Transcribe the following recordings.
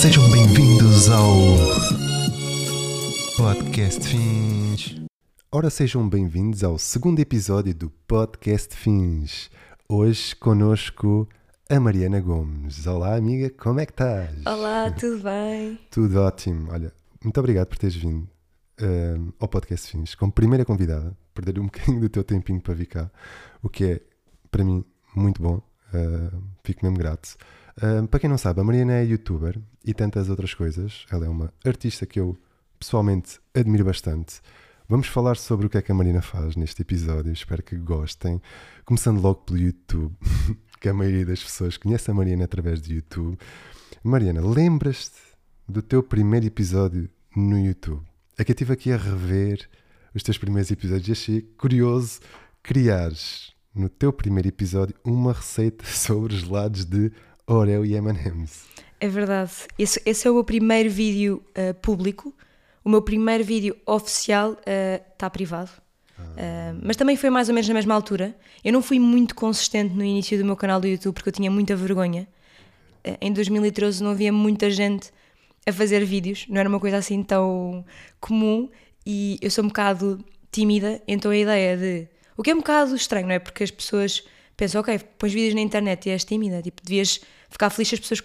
Sejam bem-vindos ao Podcast Fins. Ora, sejam bem-vindos ao segundo episódio do Podcast Fins. Hoje conosco a Mariana Gomes. Olá, amiga, como é que estás? Olá, tudo bem? Tudo ótimo. Olha, muito obrigado por teres vindo uh, ao Podcast Fins como primeira convidada. Perder um bocadinho do teu tempinho para vir cá, o que é, para mim, muito bom. Uh, fico mesmo grato. Uh, para quem não sabe, a Mariana é youtuber e tantas outras coisas. Ela é uma artista que eu pessoalmente admiro bastante. Vamos falar sobre o que é que a Marina faz neste episódio. Espero que gostem. Começando logo pelo YouTube, que a maioria das pessoas conhece a Mariana através do YouTube. Mariana, lembras-te do teu primeiro episódio no YouTube? É que eu estive aqui a rever os teus primeiros episódios e achei curioso criares no teu primeiro episódio uma receita sobre gelados de Oreo e M&M's. É verdade. Esse, esse, é o meu primeiro vídeo uh, público. O meu primeiro vídeo oficial está uh, privado. Ah. Uh, mas também foi mais ou menos na mesma altura. Eu não fui muito consistente no início do meu canal do YouTube porque eu tinha muita vergonha. em 2013 não havia muita gente a fazer vídeos, não era uma coisa assim tão comum e eu sou um bocado tímida, então a ideia de. O que é um bocado estranho, não é? Porque as pessoas pensam, ok, pões vídeos na internet e és tímida, tipo, devias ficar feliz se as pessoas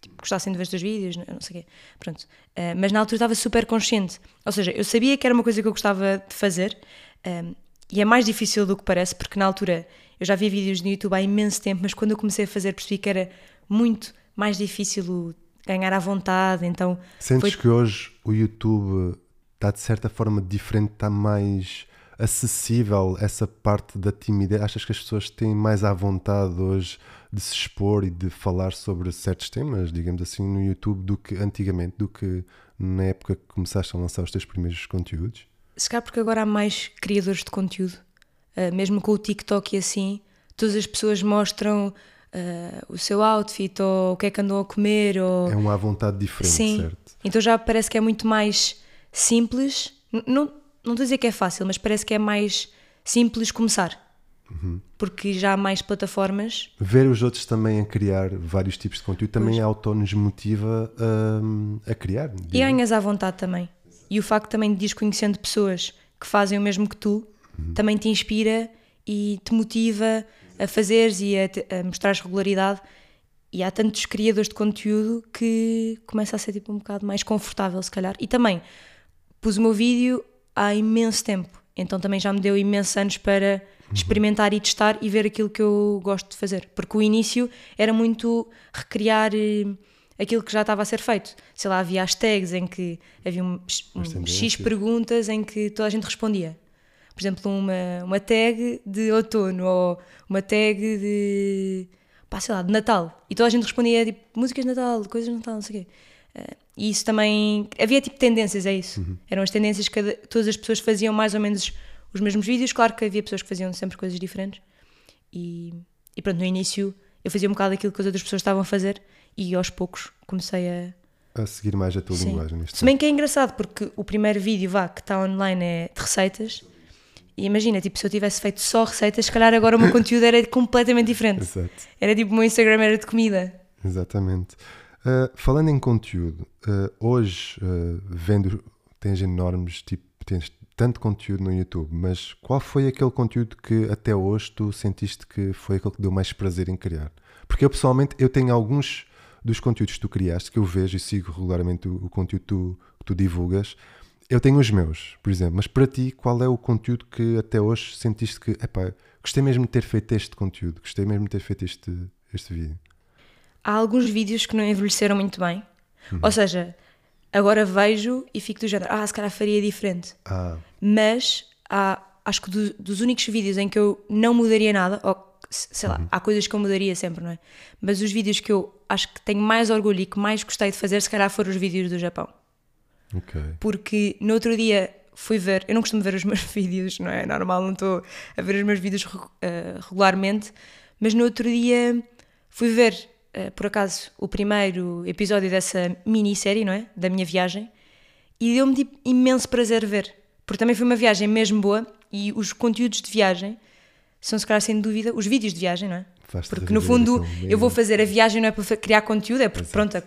tipo, gostassem de ver os teus vídeos, não sei o quê. Pronto. Uh, mas na altura estava super consciente. Ou seja, eu sabia que era uma coisa que eu gostava de fazer um, e é mais difícil do que parece, porque na altura eu já vi vídeos no YouTube há imenso tempo, mas quando eu comecei a fazer percebi que era muito mais difícil ganhar à vontade. Então, Sentes foi... que hoje o YouTube está de certa forma diferente, está mais acessível essa parte da timidez? Achas que as pessoas têm mais à vontade hoje de se expor e de falar sobre certos temas, digamos assim, no YouTube do que antigamente, do que na época que começaste a lançar os teus primeiros conteúdos? Se calhar porque agora há mais criadores de conteúdo, uh, mesmo com o TikTok e assim, todas as pessoas mostram uh, o seu outfit ou o que é que andam a comer. Ou... É uma à vontade diferente, Sim. certo? Então já parece que é muito mais simples. Não, não estou a dizer que é fácil, mas parece que é mais simples começar. Uhum. Porque já há mais plataformas. Ver os outros também a criar vários tipos de conteúdo também auto-nos motiva a, a criar. E ganhas à vontade também. E o facto também de desconhecendo pessoas que fazem o mesmo que tu uhum. também te inspira e te motiva a fazeres e a, te, a mostrares regularidade. E há tantos criadores de conteúdo que começa a ser tipo um bocado mais confortável, se calhar. E também pus o meu vídeo há imenso tempo. Então também já me deu imensos anos para experimentar e testar e ver aquilo que eu gosto de fazer. Porque o início era muito recriar eh, aquilo que já estava a ser feito. Sei lá, havia hashtags em que havia um, um X perguntas em que toda a gente respondia. Por exemplo, uma, uma tag de outono ou uma tag de, pá, sei lá, de Natal. E toda a gente respondia tipo músicas de Natal, coisas de Natal, não sei o quê. E isso também. Havia tipo tendências, é isso. Uhum. Eram as tendências que todas as pessoas faziam mais ou menos os mesmos vídeos. Claro que havia pessoas que faziam sempre coisas diferentes. E, e pronto, no início eu fazia um bocado aquilo que as outras pessoas estavam a fazer e aos poucos comecei a. A seguir mais a tua Sim. linguagem. Se bem que é engraçado, porque o primeiro vídeo vá, que está online é de receitas. E imagina, tipo, se eu tivesse feito só receitas, se calhar agora o meu conteúdo era completamente diferente. Exato. Era tipo, o meu Instagram era de comida. Exatamente. Uh, falando em conteúdo, uh, hoje, uh, vendo, tens enormes, tipo, tens tanto conteúdo no YouTube, mas qual foi aquele conteúdo que até hoje tu sentiste que foi aquele que deu mais prazer em criar? Porque eu pessoalmente, eu tenho alguns dos conteúdos que tu criaste, que eu vejo e sigo regularmente o, o conteúdo que tu, que tu divulgas, eu tenho os meus, por exemplo, mas para ti, qual é o conteúdo que até hoje sentiste que, epá, gostei mesmo de ter feito este conteúdo, gostei mesmo de ter feito este, este vídeo? Há alguns vídeos que não envelheceram muito bem. Uhum. Ou seja, agora vejo e fico do género, ah, se calhar faria diferente. Ah. Mas há, acho que do, dos únicos vídeos em que eu não mudaria nada, ou sei lá, uhum. há coisas que eu mudaria sempre, não é? Mas os vídeos que eu acho que tenho mais orgulho e que mais gostei de fazer, se calhar foram os vídeos do Japão. Okay. Porque no outro dia fui ver, eu não costumo ver os meus vídeos, não é? Normal, não estou a ver os meus vídeos uh, regularmente, mas no outro dia fui ver por acaso, o primeiro episódio dessa minissérie, não é? Da minha viagem, e deu-me tipo, imenso prazer ver, porque também foi uma viagem mesmo boa e os conteúdos de viagem são, se calhar, sem dúvida, os vídeos de viagem, não é? porque no fundo eu vou fazer a viagem não é para criar conteúdo, é porque pronto,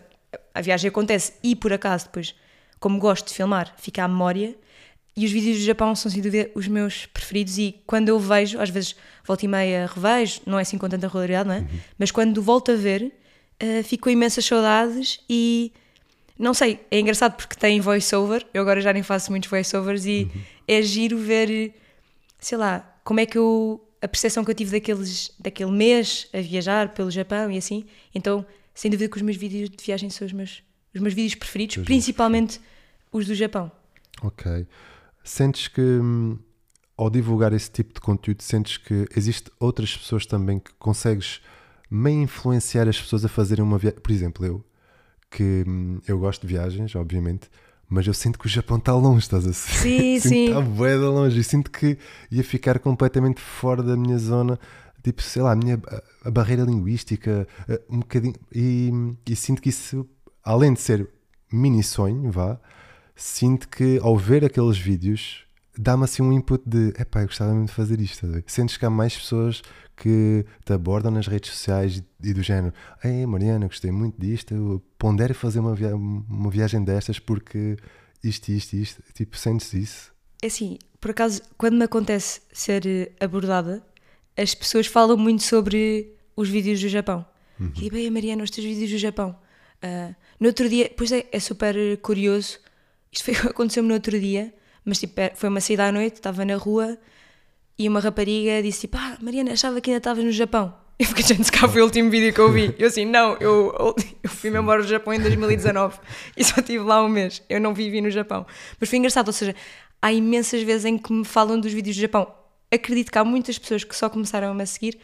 a viagem acontece e por acaso depois, como gosto de filmar, fica à memória. E os vídeos do Japão são sem dúvida os meus preferidos e quando eu vejo, às vezes volta e meia revejo, não é assim com tanta regularidade, não é? Uhum. Mas quando volto a ver, uh, fico com imensas saudades e não sei, é engraçado porque tem voice-over, eu agora já nem faço muitos voice-overs e uhum. é giro ver, sei lá, como é que eu, a percepção que eu tive daqueles, daquele mês a viajar pelo Japão e assim, então sem dúvida que os meus vídeos de viagem são os meus, os meus vídeos preferidos, os principalmente os do Japão. Ok. Sentes que hum, ao divulgar esse tipo de conteúdo, sentes que existe outras pessoas também que consegues meio influenciar as pessoas a fazerem uma viagem? Por exemplo, eu, que hum, eu gosto de viagens, obviamente, mas eu sinto que o Japão está longe, estás a Sim, sim. Está bué de longe e sinto que ia ficar completamente fora da minha zona, tipo, sei lá, a minha a, a barreira linguística, um bocadinho, e, e sinto que isso, além de ser mini sonho, vá, sinto que ao ver aqueles vídeos dá-me assim um input de epá, eu gostava muito de fazer isto. Sentes que há mais pessoas que te abordam nas redes sociais e do género Ei Mariana, gostei muito disto, pondero fazer uma, via uma viagem destas porque isto, isto, isto. Tipo, sentes isso? É assim, por acaso, quando me acontece ser eh, abordada, as pessoas falam muito sobre os vídeos do Japão. Uhum. E bem, Mariana, os teus vídeos do Japão. Uh, no outro dia, pois é, é super curioso isto aconteceu-me no outro dia, mas tipo, é, foi uma saída à noite, estava na rua e uma rapariga disse tipo, ah, Mariana, achava que ainda estavas no Japão. Eu fiquei, gente, se cá foi o último vídeo que eu vi. Eu assim, não, eu, eu fui mesmo embora do Japão em 2019 e só estive lá um mês. Eu não vivi no Japão. Mas foi engraçado, ou seja, há imensas vezes em que me falam dos vídeos do Japão. Acredito que há muitas pessoas que só começaram a me seguir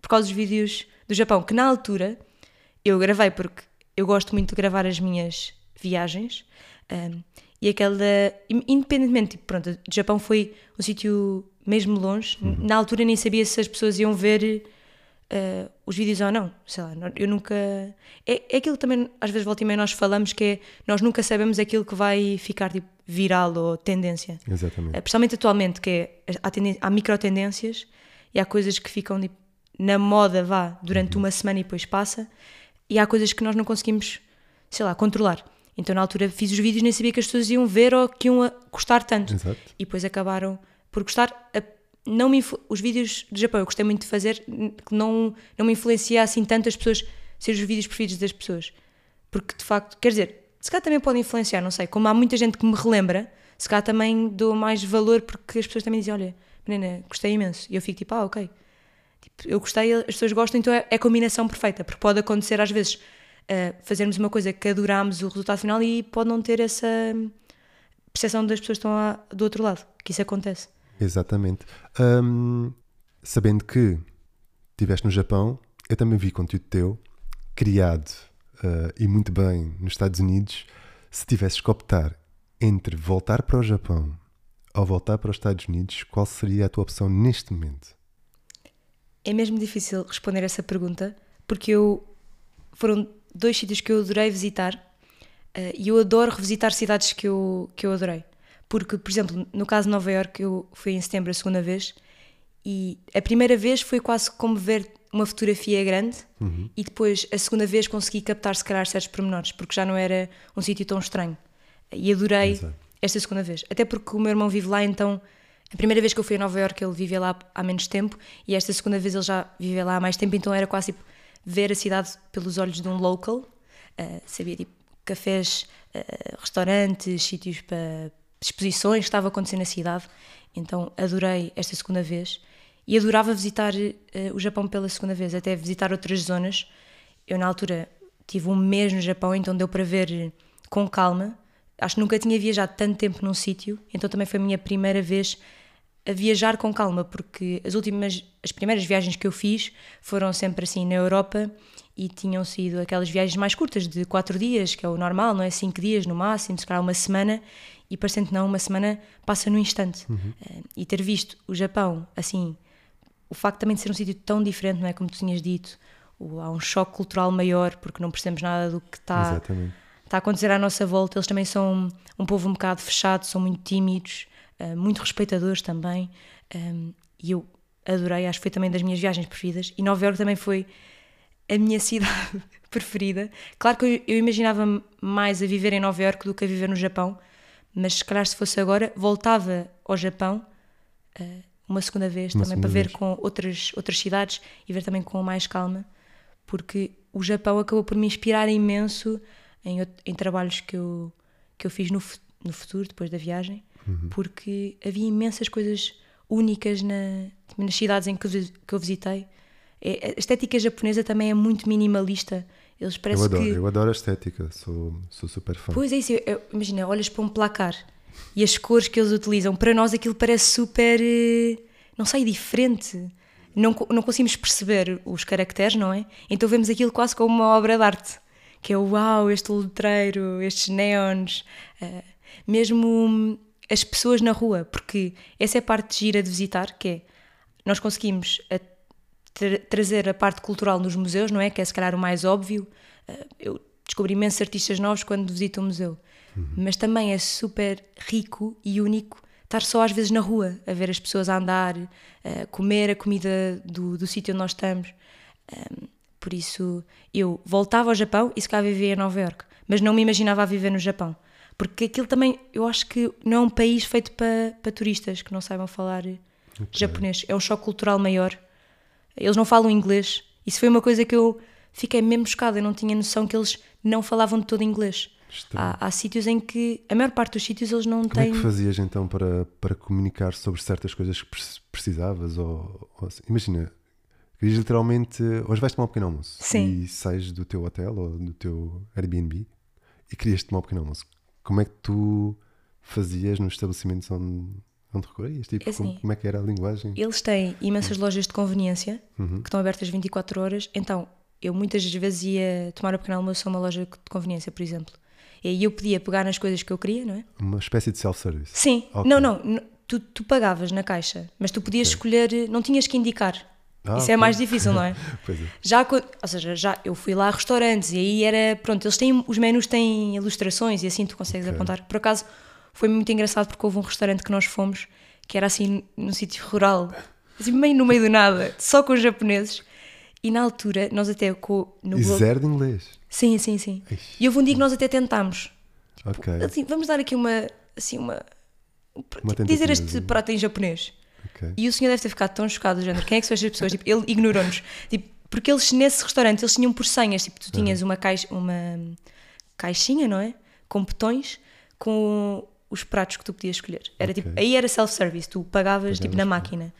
por causa dos vídeos do Japão, que na altura eu gravei porque eu gosto muito de gravar as minhas viagens. Um, e aquela. Independentemente, tipo, pronto, o Japão foi um sítio mesmo longe. Uhum. Na altura nem sabia se as pessoas iam ver uh, os vídeos ou não. Sei lá, eu nunca. É, é aquilo que também, às vezes, volta e meia, nós falamos que é. Nós nunca sabemos aquilo que vai ficar tipo, viral ou tendência. Exatamente. Uh, principalmente atualmente, que é. Há, há micro tendências e há coisas que ficam tipo, na moda, vá, durante uhum. uma semana e depois passa. E há coisas que nós não conseguimos, sei lá, controlar. Então na altura fiz os vídeos nem sabia que as pessoas iam ver ou que iam gostar tanto. Exato. E depois acabaram por gostar. Não me, os vídeos do Japão eu gostei muito de fazer, que não, não me influencia assim tanto as pessoas ser os vídeos preferidos das pessoas. Porque de facto, quer dizer, se calhar também pode influenciar, não sei. Como há muita gente que me relembra, se calhar também dou mais valor porque as pessoas também dizem: Olha, menina, gostei imenso. E eu fico tipo: Ah, ok. Tipo, eu gostei, as pessoas gostam, então é, é a combinação perfeita. Porque pode acontecer às vezes uh, fazermos uma coisa que adorámos o resultado final e pode não ter essa percepção das pessoas que estão lá do outro lado, que isso acontece. Exatamente. Um, sabendo que estiveste no Japão, eu também vi conteúdo teu criado uh, e muito bem nos Estados Unidos. Se tivesses que optar entre voltar para o Japão ou voltar para os Estados Unidos, qual seria a tua opção neste momento? É mesmo difícil responder essa pergunta porque eu foram dois sítios que eu adorei visitar uh, e eu adoro revisitar cidades que eu, que eu adorei. Porque, por exemplo, no caso de Nova York, eu fui em setembro a segunda vez e a primeira vez foi quase como ver uma fotografia grande uhum. e depois a segunda vez consegui captar se calhar certos pormenores porque já não era um sítio tão estranho e adorei Exato. esta segunda vez até porque o meu irmão vive lá então a primeira vez que eu fui a Nova York ele vivia lá há menos tempo e esta segunda vez ele já vivia lá há mais tempo então era quase tipo ver a cidade pelos olhos de um local, uh, sabia tipo cafés, uh, restaurantes, sítios para exposições que estava acontecendo na cidade. Então adorei esta segunda vez e adorava visitar uh, o Japão pela segunda vez, até visitar outras zonas. Eu na altura tive um mês no Japão, então deu para ver com calma. Acho que nunca tinha viajado tanto tempo num sítio, então também foi a minha primeira vez a viajar com calma, porque as últimas, as primeiras viagens que eu fiz foram sempre assim na Europa e tinham sido aquelas viagens mais curtas, de quatro dias, que é o normal, não é? Cinco dias no máximo, se calhar uma semana, e parecendo que não, uma semana passa no instante. Uhum. Uh, e ter visto o Japão, assim, o facto também de ser um sítio tão diferente, não é? Como tu tinhas dito, há um choque cultural maior, porque não percebemos nada do que está, está a acontecer à nossa volta. Eles também são um povo um bocado fechado, são muito tímidos. Eh, muito respeitadores também, ehm, e eu adorei, acho que foi também das minhas viagens preferidas. E Nova York também foi a minha cidade preferida. Claro que eu, eu imaginava mais a viver em Nova Iorque do que a viver no Japão, mas se calhar se fosse agora, voltava ao Japão uh, uma segunda vez Uma também segunda para ver vez. com outras, outras cidades e ver também com mais calma, porque o Japão acabou por me inspirar imenso em, em trabalhos que eu, que eu fiz no, no futuro, depois da viagem, Uhum. porque havia imensas coisas únicas na, nas cidades em que eu, que eu visitei. É- a estética japonesa também é muito minimalista. Eles Eu parecem adoro, que. eu adoro a estética, sou, sou super fã. Pois é isso, eu- eu- imagina, olhas para um placar e as cores que eles utilizam, para nós aquilo parece super, eh, não sei, diferente. Não, não conseguimos perceber os caracteres, não é? Então vemos aquilo quase como uma obra de arte. Que é uau, este letreiro, estes neons, eh, mesmo as pessoas na rua, porque essa é a parte gira de visitar, que é nós conseguimos a- tra- trazer a parte cultural nos museus, não é? Que é se calhar o mais óbvio. Uh, Eu descobri imensos artistas novos quando visito um museu. Mas também é super rico e único estar só às vezes na rua, a ver as pessoas a andar, a comer a comida do, do sítio onde nós estamos. Um, por isso, eu voltava ao Japão e se calhar vivia em Nova Iorque, mas não me imaginava a viver no Japão. Porque aquilo também, eu acho que não é um país feito para, para turistas que não saibam falar japonês. É um choque cultural maior. Eles não falam inglês. Isso foi uma coisa que eu fiquei mesmo chocada. Eu não tinha noção que eles não falavam de todo inglês. Há, há sítios em que, a maior parte dos sítios, eles não Como é têm. que fazias então para, para comunicar sobre certas coisas que pre- precisavas? Ou, ou assim? Imagina, querias literalmente. Hoje vais tomar um pequeno almoço Sim. e sais do teu hotel ou do teu Airbnb e querias tomar um pequeno almoço. Como é que tu fazias nos estabelecimentos onde, onde recorrias? Tipo, É assim. como, como é que era a linguagem? Eles têm imensas lojas de conveniência Uhum. que estão abertas 24 horas. Então, eu muitas vezes ia tomar o pequeno almoço a uma loja de conveniência, por exemplo. E aí eu podia pegar nas coisas que eu queria, não é? Uma espécie de self-service. Sim. Ok. Não, não. Tu, tu pagavas na caixa, mas tu podias escolher, não tinhas que indicar. Ah, Isso é mais difícil, não é? Pois é. Já, ou seja, já eu fui lá a restaurantes e aí era, pronto, eles têm, os menus têm ilustrações e assim tu consegues Ok. apontar. Por acaso foi muito engraçado porque houve um restaurante que nós fomos que era assim num sítio rural, assim meio no meio do nada, só com os japoneses. E na altura, nós até com, no E zero de inglês. Sim, sim, sim. Ixi. E houve um dia que nós até tentámos. Ok. Assim, vamos dar aqui uma, assim, uma, Uma tipo, dizer este prato em japonês. Ok. E o senhor deve ter ficado tão chocado, do género, quem é que são estas pessoas? Tipo, ele ignorou-nos. Tipo, porque eles, nesse restaurante, eles tinham por senhas. Tipo, tu tinhas uma, caixa, uma caixinha, não é? Com botões, com os pratos que tu podias escolher. Era, tipo, Ok. aí era self-service, tu pagavas, tipo, na máquina.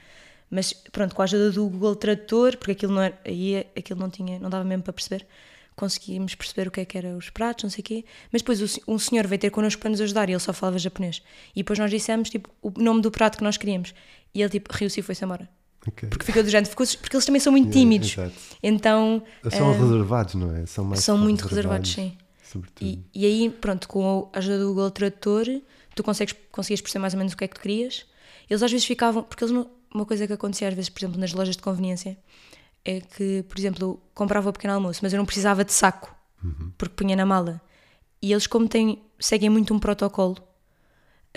Mas pronto, com a ajuda do Google Tradutor, porque aquilo não, era, aí aquilo não, tinha, não dava mesmo para perceber, conseguimos perceber o que é que eram os pratos, não sei o quê. Mas depois um senhor veio ter connosco para nos ajudar e ele só falava japonês. E depois nós dissemos tipo, o nome do prato que nós queríamos. E ele tipo, riu-se e foi-se embora. ok. Porque ficou do género, ficou, porque eles também são muito Yeah, tímidos. exato. Então São reservados, não é? São, mais são muito reservados, sim. Sobretudo. E, e aí, pronto, com a ajuda do Google Tradutor, tu consegues, conseguias perceber mais ou menos o que é que tu querias. Eles às vezes ficavam, porque eles não, uma coisa que acontecia às vezes, por exemplo, nas lojas de conveniência, é que, por exemplo, eu comprava o pequeno almoço, mas eu não precisava de saco, porque punha na mala. E eles, como têm, seguem muito um protocolo,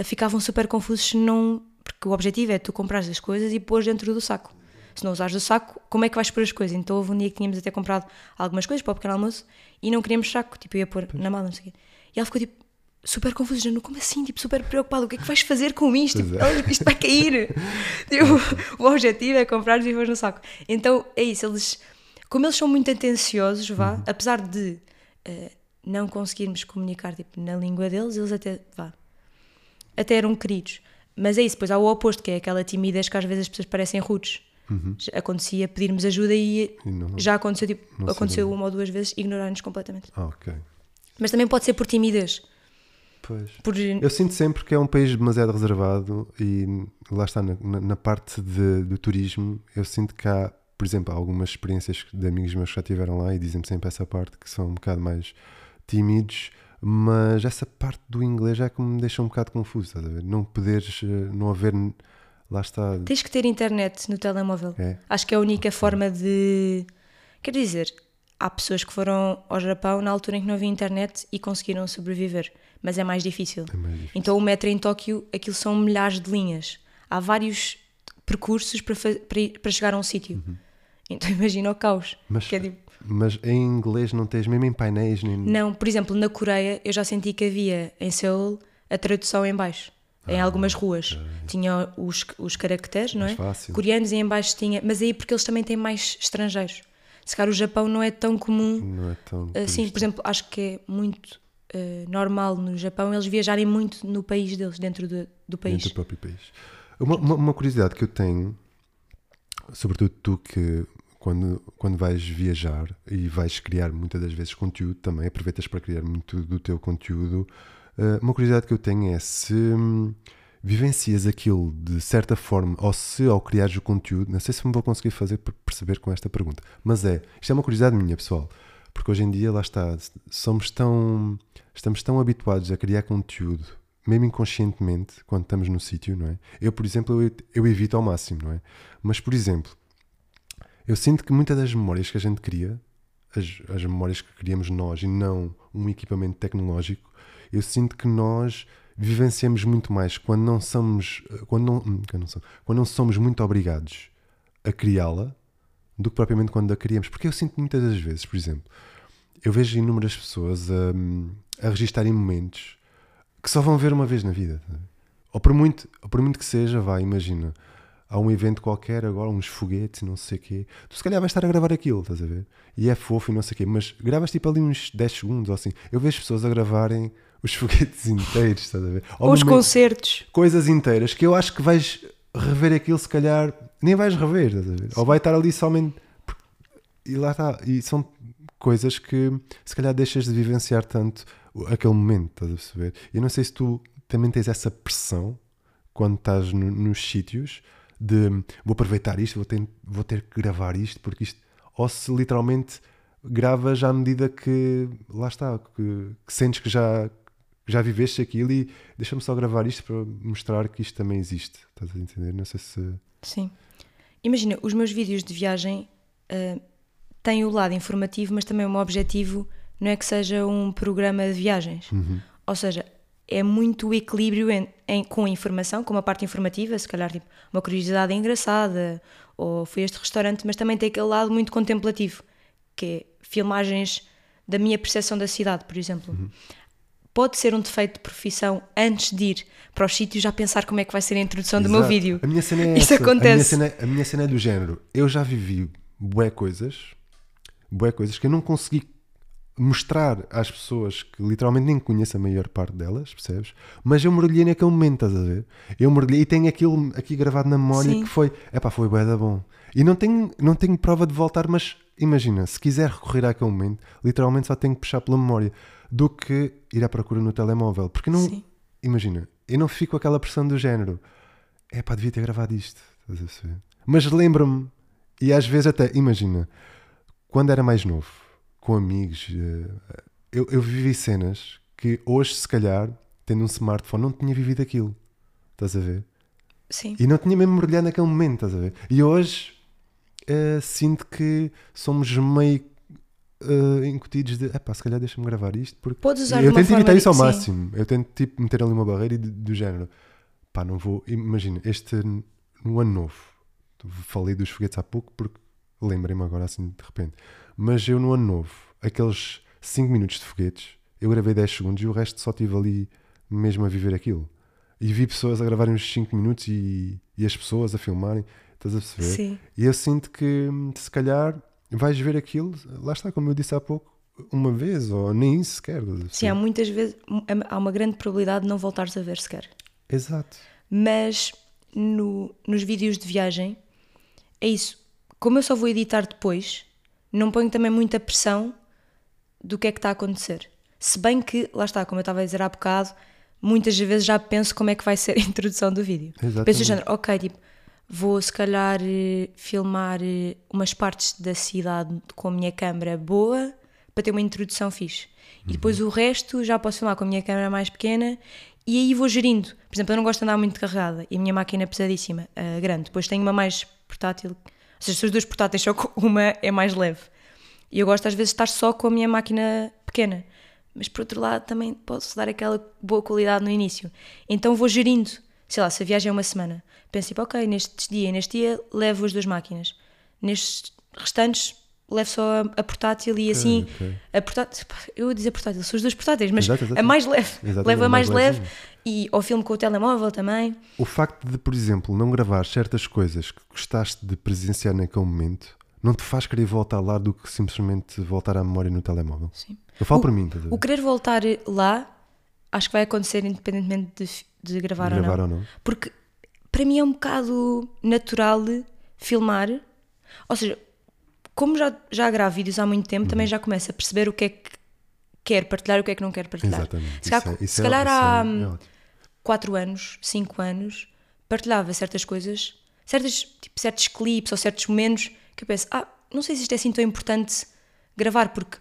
ficavam super confusos se não. Porque o objetivo é tu comprares as coisas e pôs dentro do saco. Se não usares o saco, como é que vais pôr as coisas? Então houve um dia que tínhamos até comprado algumas coisas para o pequeno almoço e não queríamos saco, tipo, eu ia pôr na mala, não sei o quê. E ela ficou tipo super confusa, já, como assim? Tipo, super preocupada, o que é que vais fazer com isto? Tipo, é. "Ela, isto vai cair. tipo, o objetivo é comprar e pôr no saco. Então é isso, eles, como eles são muito atenciosos, vá, apesar de eh, não conseguirmos comunicar tipo, na língua deles, eles até, vá, até eram queridos. Mas é isso, depois há o oposto, que é aquela timidez que às vezes as pessoas parecem rudes. Já Acontecia pedirmos ajuda e, E não- já aconteceu, tipo, aconteceu uma ou duas vezes ignorar-nos completamente. Ah, ok. Mas também pode ser por timidez. Pois. Por, Eu sinto sempre que é um país demasiado reservado e lá está, na, na- parte de- do turismo, eu sinto que há, por exemplo, há algumas experiências de amigos meus que já estiveram lá e dizem-me sempre essa parte que são um bocado mais tímidos, mas essa parte do inglês é que me deixa um bocado confuso, estás a ver? Não poderes, eh, não haver, lá está, Tens que ter internet no telemóvel. É? Acho que é a única forma de. Quer dizer, há pessoas que foram ao Japão na altura em que não havia internet e conseguiram sobreviver, mas é mais difícil. é mais difícil. Então o metro em Tóquio, aquilo são milhares de linhas. Há vários percursos para, para, ir- para chegar a um sítio. Então imagina o caos. Mas, que é tipo, Mas em inglês não tens, mesmo em painéis, nem. Não, por exemplo, na Coreia eu já senti que havia em Seul a tradução em baixo. Em Ah, algumas ruas. Tinha os, os caracteres, não é? Mais fácil. Coreanos e em baixo tinha. Mas aí porque eles também têm mais estrangeiros. Se calhar o Japão não é tão comum Não é tão. Assim, por exemplo, acho que é muito eh, normal no Japão eles viajarem muito no país deles, dentro de- do país. Dentro do próprio país. Uma, uma, uma curiosidade que eu tenho, sobretudo tu que quando, quando vais viajar e vais criar muitas das vezes conteúdo também, aproveitas para criar muito do teu conteúdo. eh, uma curiosidade que eu tenho é se hum, vivencias aquilo de certa forma, ou se ao criares o conteúdo, não sei se me vou conseguir fazer per- perceber com esta pergunta, mas é, isto é uma curiosidade minha, pessoal, porque hoje em dia, lá está, somos tão, estamos tão habituados a criar conteúdo, mesmo inconscientemente, quando estamos no sítio, não é? Eu, por exemplo, eu, eu evito ao máximo, não é? Mas, por exemplo, eu sinto que muitas das memórias que a gente cria, as, as memórias que criamos nós e não um equipamento tecnológico, eu sinto que nós vivenciamos muito mais quando não somos, quando não, hum, quando não somos, quando não somos muito obrigados a criá-la do que propriamente quando a criamos. Porque eu sinto muitas das vezes, por exemplo, eu vejo inúmeras pessoas a, a registarem momentos que só vão ver uma vez na vida. Ou por muito, ou por muito que seja, vai, imagina, há um evento qualquer agora, uns foguetes e não sei o quê, tu se calhar vais estar a gravar aquilo, estás a ver? E é fofo e não sei o quê, mas gravas tipo ali uns 10 segundos ou assim. Eu vejo pessoas a gravarem os foguetes inteiros, estás a ver? Ou os concertos. coisas inteiras que eu acho que vais rever aquilo, se calhar nem vais rever, estás a ver? Ou vai estar ali somente. E lá está. E são coisas que se calhar deixas de vivenciar tanto aquele momento, estás a perceber? E eu não sei se tu também tens essa pressão quando estás no- nos sítios de vou aproveitar isto, vou ter, vou ter que gravar isto, porque isto. Ou se literalmente gravas à medida que lá está, que, que sentes que já, já viveste aquilo e deixa-me só gravar isto para mostrar que isto também existe. Estás a entender? Não sei se. Sim. Imagina, os meus vídeos de viagem ah, têm o lado informativo, mas também o meu objetivo não é que seja um programa de viagens. Ou seja, é muito o equilíbrio em, em- com a informação, com uma parte informativa, se calhar tipo, uma curiosidade engraçada, ou fui a este restaurante, mas também tem aquele lado muito contemplativo, que é filmagens da minha percepção da cidade, por exemplo. Pode ser um defeito de profissão antes de ir para os sítios já pensar como é que vai ser a introdução do meu Exato. vídeo. A minha cena é Isso essa. A minha, acontece. cena, a minha cena é do género. Eu já vivi bué coisas, bué coisas que eu não consegui mostrar às pessoas que literalmente nem conheço a maior parte delas, percebes? Mas eu mergulhei naquele momento, estás a ver? Eu mergulhei e tenho aquilo aqui gravado na memória Sim. que foi, epá, foi bué da bom. E não tenho, não tenho prova de voltar, mas imagina, se quiser recorrer àquele momento, literalmente só tenho que puxar pela memória do que ir à procura no telemóvel. Porque não, Sim. imagina, eu não fico com aquela pressão do género, é pá, devia ter gravado isto. estás a perceber? Mas lembro-me, e às vezes até, imagina, quando era mais novo, com amigos, eh, eu, eu vivi cenas que hoje, se calhar, tendo um smartphone, não tinha vivido aquilo. Estás a ver? Sim. E não tinha mesmo mergulhado naquele momento, estás a ver? E hoje eh, sinto que somos meio eh, incutidos de, epá, se calhar deixa-me gravar isto, porque Podes usar eu tento evitar isso ao sim. máximo. Eu tento tipo, meter ali uma barreira e de- do género. Pá, não vou. Imagina, este no ano novo. Falei dos foguetes há pouco porque lembrei-me agora assim de repente. Mas eu no ano novo, aqueles 5 minutos de foguetes, eu gravei 10 segundos e o resto só estive ali mesmo a viver aquilo. E vi pessoas a gravarem os 5 minutos e, e as pessoas a filmarem. Estás a perceber? Sim. E eu sinto que hum, se calhar vais ver aquilo, lá está, como eu disse há pouco, uma vez, ou nem isso sequer. Sim, há muitas vezes, há uma grande probabilidade de não voltares a ver sequer. Exato. Mas no- nos vídeos de viagem, é isso. Como eu só vou editar depois, não ponho também muita pressão do que é que está a acontecer. Se bem que, lá está, como eu estava a dizer há bocado, muitas vezes já penso como é que vai ser a introdução do vídeo. Exatamente. Penso do género, ok, tipo, vou se calhar eh, filmar eh, umas partes da cidade com a minha câmera boa para ter uma introdução fixe. E depois o resto já posso filmar com a minha câmera mais pequena e aí vou gerindo. Por exemplo, eu não gosto de andar muito carregada e a minha máquina é pesadíssima, a grande. Depois tenho uma mais portátil, ou seja, se os dois portáteis só com uma é mais leve. E eu gosto às vezes de estar só com a minha máquina pequena. Mas por outro lado também posso dar aquela boa qualidade no início. Então vou gerindo. Sei lá, se a viagem é uma semana. Penso tipo, ok, neste dia e neste dia levo as duas máquinas. Nestes restantes levo só a, a portátil e assim. ok. A portátil, eu ia dizer portátil, são os dois portáteis, mas Exato, exato. a mais leve. Exatamente, Levo a mais, mais leve e ao filme com o telemóvel também. O facto de, por exemplo, não gravar certas coisas que gostaste de presenciar naquele momento não te faz querer voltar lá do que simplesmente voltar à memória no telemóvel. Sim. Eu falo O- para mim, ver? O querer voltar lá, acho que vai acontecer independentemente de, de gravar, gravar ou, não. ou não. Porque para mim é um bocado natural filmar. Ou seja, como já, já gravo vídeos há muito tempo, Uhum. também já começo a perceber o que é que quer partilhar e o que é que não quer partilhar. Exatamente. Se calhar, Isso é- se é- calhar é- há é hum, ótimo. 4 anos, 5 anos, partilhava certas coisas, certas, tipo, certos clipes ou certos momentos que eu penso, ah, não sei se isto é assim tão importante gravar, porque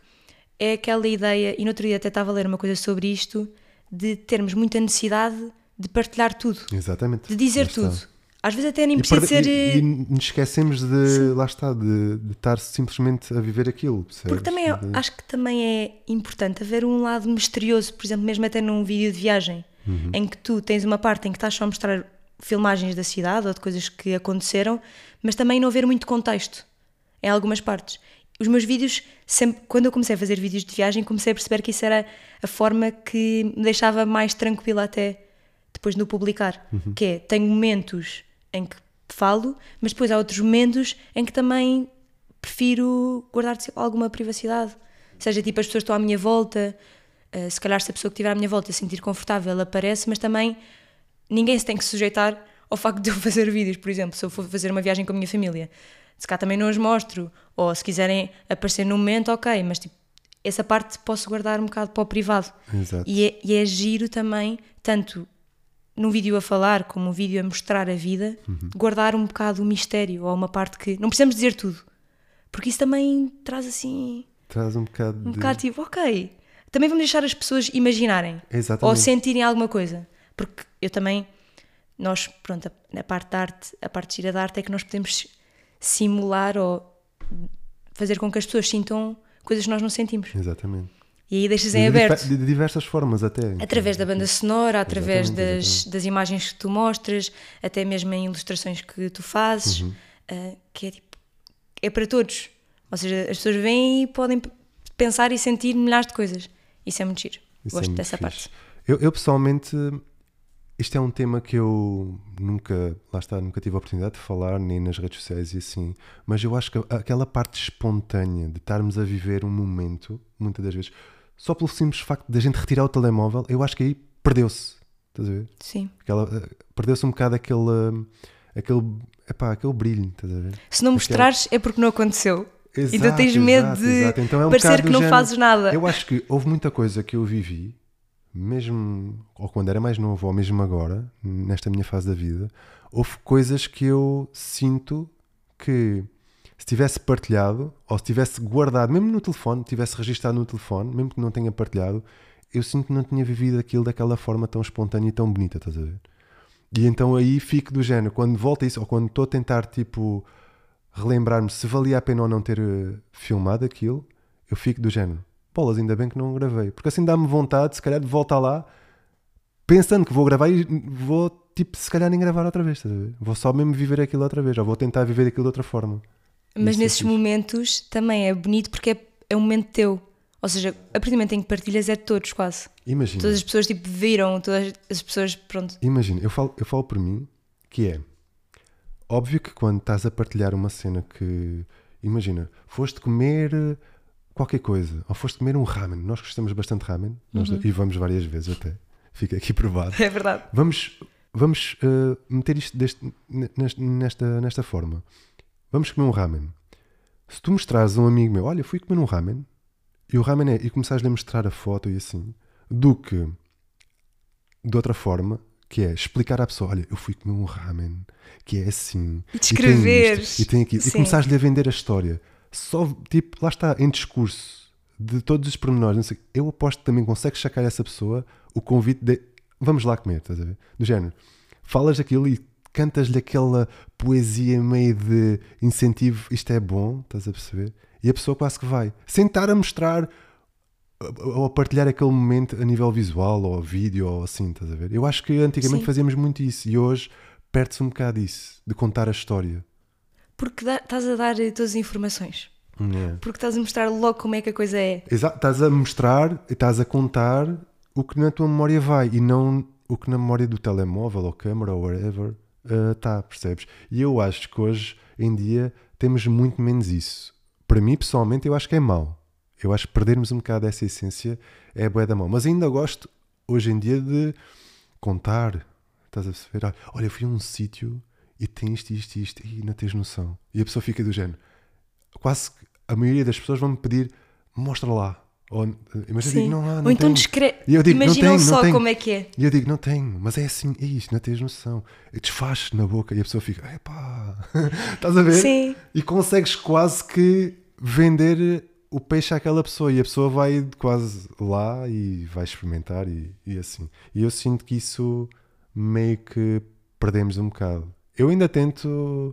é aquela ideia, e no outro dia até estava a ler uma coisa sobre isto, de termos muita necessidade de partilhar tudo, Exatamente. de dizer tudo. Às vezes até nem E, precisa perde- ser. e- eh, e nos esquecemos de, lá está, de, de estar simplesmente a viver aquilo. percebes? Porque também é- De- acho que também é importante haver um lado misterioso, por exemplo, mesmo até num vídeo de viagem, Uhum. em que tu tens uma parte em que estás só a mostrar filmagens da cidade ou de coisas que aconteceram, mas também não haver muito contexto em algumas partes. Os meus vídeos, sempre, quando eu comecei a fazer vídeos de viagem, comecei a perceber que isso era a forma que me deixava mais tranquila até depois no publicar. Uhum. Que é, tenho momentos em que falo, mas depois há outros momentos em que também prefiro guardar alguma privacidade. Seja tipo as pessoas estão à minha volta, eh, se calhar se a pessoa que estiver à minha volta se sentir confortável, aparece, mas também ninguém se tem que sujeitar ao facto de eu fazer vídeos, por exemplo, se eu for fazer uma viagem com a minha família. Se cá também não os mostro, ou se quiserem aparecer no momento, ok, mas tipo, essa parte posso guardar um bocado para o privado. Exato. E é, e é giro também, tanto num vídeo a falar como um vídeo a mostrar a vida, Uhum. guardar um bocado o mistério ou uma parte que não precisamos dizer tudo. Porque isso também traz assim Traz um bocado um de. bocado tipo, ok. Também vamos deixar as pessoas imaginarem ou Exatamente. sentirem alguma coisa. Porque eu também, nós, pronto, a, a parte da arte, a parte gira da arte é que nós podemos simular ou fazer com que as pessoas sintam coisas que nós não sentimos. Exatamente. E aí deixas De, em dife- aberto. de diversas formas, até. Através da banda sonora, através Exatamente, das, exatamente. das imagens que tu mostras, até mesmo em ilustrações que tu fazes, Uhum. ah, que é tipo, é para todos. Ou seja, as pessoas vêm e podem pensar e sentir milhares de coisas. Isso é muito giro. Isso é Gosto muito dessa fixe. parte. Eu, eu, pessoalmente, isto é um tema que eu nunca, lá está, nunca tive a oportunidade de falar, nem nas redes sociais e assim, mas eu acho que aquela parte espontânea de estarmos a viver um momento, muitas das vezes, só pelo simples facto de a gente retirar o telemóvel, eu acho que aí perdeu-se. Estás a ver? Sim. Eh, Perdeu-se um bocado aquele, eh, aquele, epá, aquele brilho, estás a ver? Se não mostrares é porque não aconteceu. Exato, então tens medo exato, de exato. Então é um parecer que não género- fazes nada. Eu acho que houve muita coisa que eu vivi, mesmo ou quando era mais novo, ou mesmo agora, nesta minha fase da vida, houve coisas que eu sinto que se tivesse partilhado, ou se tivesse guardado, mesmo no telefone, tivesse registado no telefone, mesmo que não tenha partilhado, eu sinto que não tinha vivido aquilo daquela forma tão espontânea e tão bonita, estás a ver? E então aí fico do género, quando volta isso, ou quando estou a tentar tipo relembrar-me se valia a pena ou não ter eh, filmado aquilo, eu fico do género, bolas, ainda bem que não gravei. Porque assim dá-me vontade, se calhar, de voltar lá, pensando que vou gravar e vou, tipo, se calhar nem gravar outra vez, estás a ver? Vou só mesmo viver aquilo outra vez, ou vou tentar viver aquilo de outra forma. Mas é nesses fixe. momentos também é bonito porque é, é um momento teu. Ou seja, a partir do momento em que partilhas é de todos quase. Imagina. Todas as pessoas tipo viram, todas as pessoas, pronto. Imagina, eu falo, eu falo por mim que é óbvio que quando estás a partilhar uma cena que imagina, foste comer eh, qualquer coisa, ou foste comer um ramen, nós gostamos bastante de ramen nós- e vamos várias vezes até, fica aqui provado. É verdade. Vamos, vamos eh, meter isto deste- nesta, nesta forma. Vamos comer um ramen. Se tu mostrares a um amigo meu, olha, fui comer um ramen, e o ramen é, e começares a mostrar a foto e assim, do que de outra forma, que é explicar à pessoa, olha, eu fui comer um ramen, que é assim, E e descreveres. e tem aquilo, e Sim. começares-lhe a vender a história. Só, tipo, lá está, em discurso, de todos os pormenores, não sei, eu aposto que também consegues sacar essa pessoa o convite de vamos lá comer, estás a ver? Do género, falas aquilo e cantas-lhe aquela poesia meio de incentivo, isto é bom, estás a perceber? E a pessoa quase que vai, sem estar a mostrar ou a partilhar aquele momento a nível visual ou vídeo ou assim, estás a ver? Eu acho que antigamente Sim. fazíamos muito isso e hoje perde-se um bocado isso, de contar a história. Porque dá- estás a dar eh, todas as informações. Yeah. Porque estás a mostrar logo como é que a coisa é. Exato, estás a mostrar, estás a contar o que na tua memória vai e não o que na memória do telemóvel ou câmera ou whatever está, percebes? E eu acho que hoje em dia temos muito menos isso. Para mim, pessoalmente, eu acho que é mau. Eu acho que perdermos um bocado dessa essência é bué da mão. Mas ainda gosto, hoje em dia, de contar. Estás a perceber? Olha, eu fui a um sítio e tem isto, isto, isto, e não tens noção. E a pessoa fica do género. Quase a maioria das pessoas vão-me pedir, mostra lá. Ou, mas eu Sim. digo, não há, não Ou então tenho. descre... E eu digo, não imaginam só tenho. como é que é. E eu digo, não tenho, mas é assim, é isto, não tens noção. E desfaz na boca e a pessoa fica, epá, estás a ver? Sim. E consegues quase que vender o peixe àquela pessoa e a pessoa vai quase lá e vai experimentar e, e assim. E eu sinto que isso meio que perdemos um bocado. Eu ainda tento,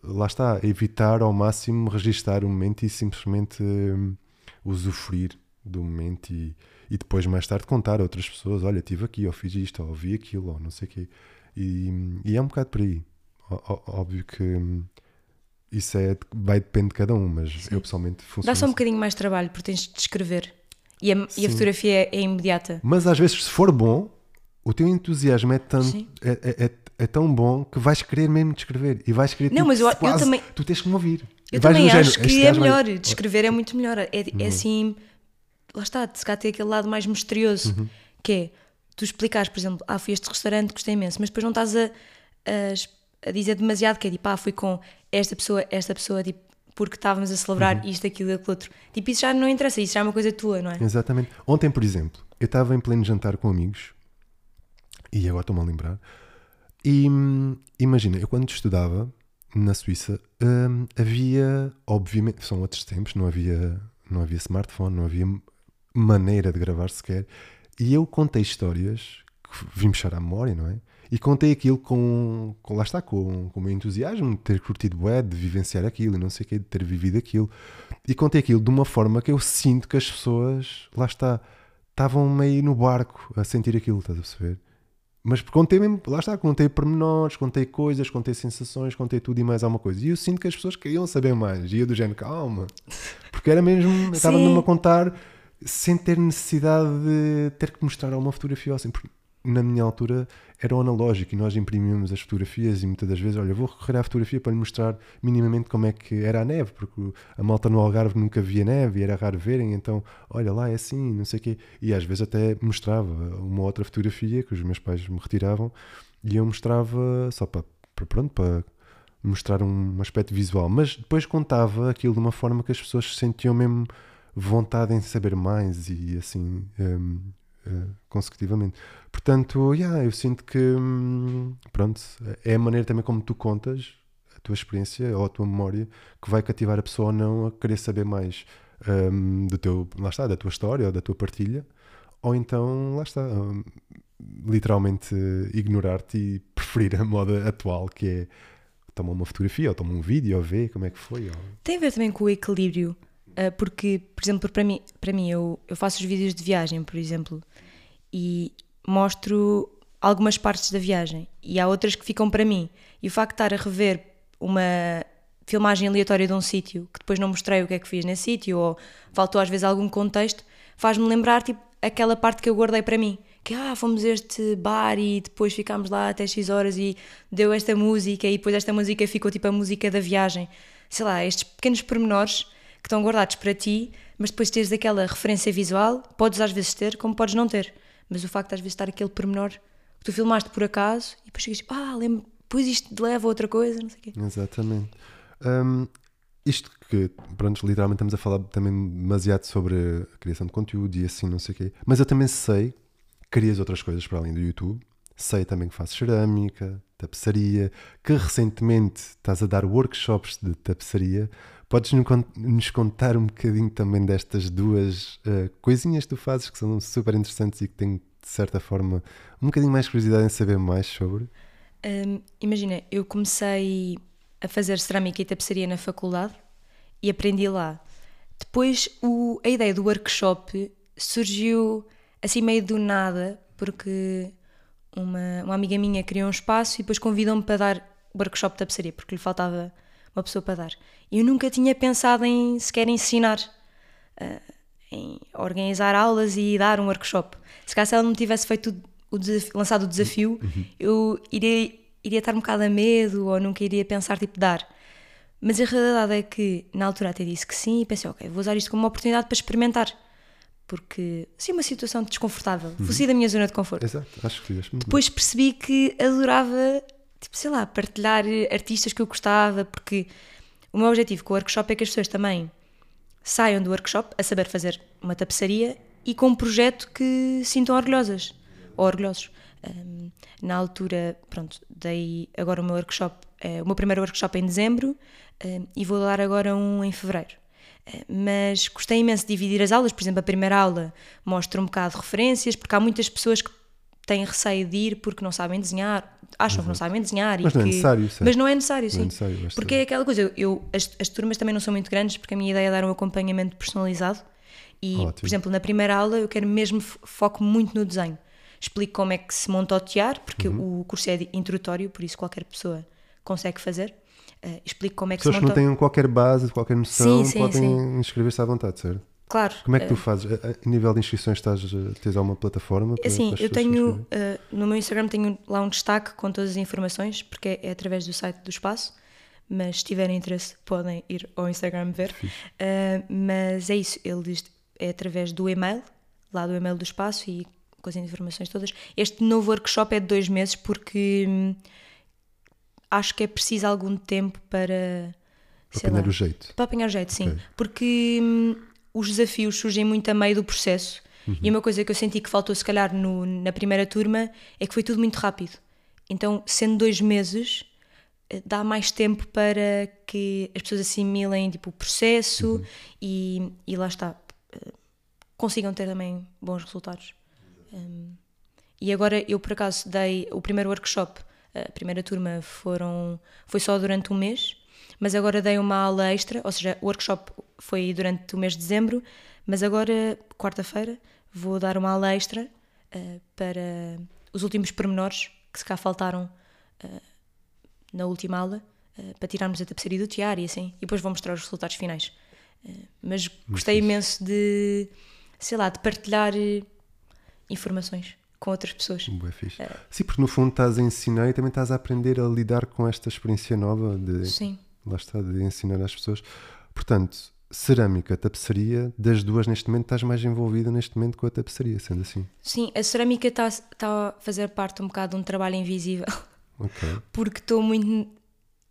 lá está, evitar ao máximo registar o momento e simplesmente hum, usufruir do momento e, e depois mais tarde contar a outras pessoas, olha, estive aqui, ou fiz isto, ou vi aquilo, ou não sei o quê. E, e é um bocado por aí. Ó- Óbvio que hum, isso é, vai depender de cada um, mas eu pessoalmente funciono Dá só um assim. bocadinho mais trabalho, porque tens de descrever. E a, e a Sim. fotografia é, é imediata. Mas às vezes, se for bom, o teu entusiasmo é, tanto, Sim. é, é- é- é tão bão que vais querer mesmo descrever e vais querer Não, tipo, mas eu- eu quase- também- tu tens que me ouvir. Eu Vais também acho género, que é vai- melhor. Descrever é muito melhor. É, é assim. Lá está, se cá tem aquele lado mais misterioso. Uhum. Que é tu explicares, por exemplo, ah, fui a este restaurante, gostei imenso, mas depois não estás a, a a dizer demasiado, que é tipo, ah, fui com esta pessoa, esta pessoa, tipo, porque estávamos a celebrar Uhum. isto, aquilo, aquilo outro. Tipo, isso já não interessa, isso já é uma coisa tua, não é? Exatamente. Ontem, por exemplo, eu estava em pleno jantar com amigos e agora estou-me a lembrar. E hum, imagina, eu quando estudava na Suíça hum, havia, obviamente, são outros tempos, não havia, não havia smartphone, não havia maneira de gravar sequer. E eu contei histórias que vim puxar à memória, não é? E contei aquilo com, com lá está, com, com o meu entusiasmo de ter curtido bué, de vivenciar aquilo e não sei o quê, de ter vivido aquilo. E contei aquilo de uma forma que eu sinto que as pessoas, lá está, estavam meio no barco a sentir aquilo, estás a perceber? Mas contei mesmo, lá está, contei pormenores, contei coisas, contei sensações, contei tudo e mais alguma coisa. E eu sinto que as pessoas queriam saber mais. E eu do género, calma. Porque era mesmo, eu estava Sim. mesmo a contar sem ter necessidade de ter que mostrar alguma fotografia assim. Porque na minha altura era o analógico e nós imprimíamos as fotografias e muitas das vezes, olha, vou recorrer à fotografia para lhe mostrar minimamente como é que era a neve, porque a malta no Algarve nunca via neve e era raro verem, então, olha lá, é assim, não sei o quê. E às vezes até mostrava uma outra fotografia que os meus pais me retiravam e eu mostrava só para, para pronto, para mostrar um aspecto visual, mas depois contava aquilo de uma forma que as pessoas sentiam mesmo vontade em saber mais e assim hum, eh, consecutivamente. Portanto, yeah, eu sinto que hum, pronto, é a maneira também como tu contas a tua experiência ou a tua memória que vai cativar a pessoa ou não a querer saber mais hum, do teu, lá está, da tua história ou da tua partilha, ou então, lá está, hum, literalmente ignorar-te e preferir a moda atual que é toma uma fotografia ou toma um vídeo ou vê como é que foi. Ou... Tem a ver também com o equilíbrio, porque, por exemplo, para mim, para mim eu, eu faço os vídeos de viagem, por exemplo, e mostro algumas partes da viagem, e há outras que ficam para mim. E o facto de estar a rever uma filmagem aleatória de um sítio, que depois não mostrei o que é que fiz nesse sítio, ou faltou às vezes algum contexto, faz-me lembrar tipo, aquela parte que eu guardei para mim. Que ah, fomos a este bar e depois ficámos lá até X horas e deu esta música e depois esta música ficou tipo a música da viagem. Sei lá, estes pequenos pormenores que estão guardados para ti, mas depois teres aquela referência visual, podes às vezes ter, como podes não ter. Mas o facto de às vezes estar aquele pormenor que tu filmaste por acaso e depois chegas ah, lembro, depois isto leva a outra coisa, não sei o quê. Exatamente. Hum, isto que, pronto, literalmente estamos a falar também demasiado sobre a criação de conteúdo e assim, não sei o quê. Mas eu também sei que crias outras coisas para além do YouTube. Sei também que fazes cerâmica, tapeçaria, que recentemente estás a dar workshops de tapeçaria. Podes nos con- nos contar um bocadinho também destas duas eh, coisinhas que tu fazes que são super interessantes e que tenho, de certa forma, um bocadinho mais curiosidade em saber mais sobre? Hum, imagina, eu comecei a fazer cerâmica e tapeçaria na faculdade e aprendi lá. Depois o- a ideia do workshop surgiu assim meio do nada, porque uma, uma amiga minha criou um espaço e depois convidou-me para dar workshop de tapeçaria, porque lhe faltava uma pessoa para dar. E eu nunca tinha pensado em sequer ensinar, uh, em organizar aulas e dar um workshop. Se caso ela não tivesse feito o, desafio, lançado o desafio, uhum. eu iria, iria estar um bocado a medo ou nunca iria pensar tipo dar. Mas a realidade é que na altura até disse que sim e pensei, ok, vou usar isto como uma oportunidade para experimentar porque assim uma situação desconfortável, uhum. sair da minha zona de conforto. Exato, acho que fizeste muito Depois bem. percebi que adorava, tipo, sei lá, partilhar artistas que eu gostava, porque o meu objetivo com o workshop é que as pessoas também saiam do workshop a saber fazer uma tapeçaria e com um projeto que sintam orgulhosas ou orgulhosos. Um, na altura, pronto, dei agora o meu workshop, é, o meu primeiro workshop em dezembro um, e vou dar agora um em fevereiro mas gostei imenso de dividir as aulas. Por exemplo, a primeira aula mostra um bocado de referências, porque há muitas pessoas que têm receio de ir porque não sabem desenhar, acham Exato. que não sabem desenhar. Mas não é que... é necessário? Mas não é necessário, não é sim. É necessário, porque é aquela coisa, eu, eu as, as, turmas também não são muito grandes, porque a minha ideia é dar um acompanhamento personalizado. E, Ótimo. por exemplo, na primeira aula eu quero mesmo foco muito no desenho. Explico como é que se monta o tear, porque uhum. o curso é introdutório, por isso qualquer pessoa consegue fazer. Uh, explico como é que Pessoas se monta... que não tenham qualquer base, qualquer noção, sim, sim, podem inscrever-se à vontade, certo? Claro. Como é que tu eh, fazes? A, nível de inscrições, estás, tens alguma plataforma? Para, assim, para eu tenho, uh, no meu Instagram tenho lá um destaque com todas as informações, porque é, é através do site do espaço, mas se tiverem interesse podem ir ao Instagram ver. Uh, mas é isso, ele diz, é através do e-mail, lá do e-mail do espaço e com as informações todas. Este novo workshop é de dois meses porque... Hum, acho que é preciso algum tempo para. Para apanhar lá, o jeito. Para apanhar o jeito, sim. Okay. Porque hum, os desafios surgem muito a meio do processo. Uhum. E uma coisa que eu senti que faltou, se calhar, no, na primeira turma é que foi tudo muito rápido. Então, sendo dois meses, eh, dá mais tempo para que as pessoas assimilem tipo, o processo uhum. e, e lá está, eh, consigam ter também bons resultados. Um, e agora eu por acaso dei o primeiro workshop a primeira turma foram, foi só durante um mês, mas agora dei uma aula extra, ou seja, o workshop foi durante o mês de dezembro, mas agora, quarta-feira, vou dar uma aula extra uh, para os últimos pormenores que se cá faltaram uh, na última aula, uh, para tirarmos a tapeçaria do tiara e assim, e depois vou mostrar os resultados finais. mas gostei imenso de, sei lá, de partilhar informações com outras pessoas. Boa, fixe. É. Sim, porque no fundo estás a ensinar e também estás a aprender a lidar com esta experiência nova de, Sim. Lá está, de ensinar às pessoas. Portanto, cerâmica, tapeçaria, das duas neste momento estás mais envolvida neste momento com a tapeçaria, sendo assim? Sim, a cerâmica está, está a fazer parte um bocado de um trabalho invisível. Ok. Porque estou muito.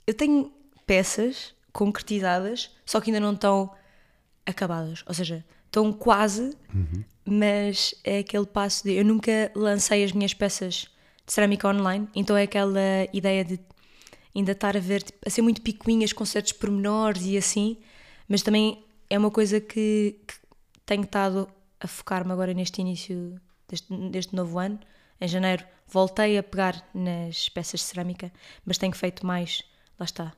Eu tenho peças concretizadas, só que ainda não estão acabadas. Ou seja, estão quase, uhum mas é aquele passo de. Eu nunca lancei as minhas peças de cerâmica online, então é aquela ideia de ainda estar a ver, tipo, a ser muito picuinhas com certos pormenores e assim, mas também é uma coisa que, que tenho estado a focar-me agora neste início deste, deste novo ano. Em janeiro voltei a pegar nas peças de cerâmica, mas tenho feito mais, lá está,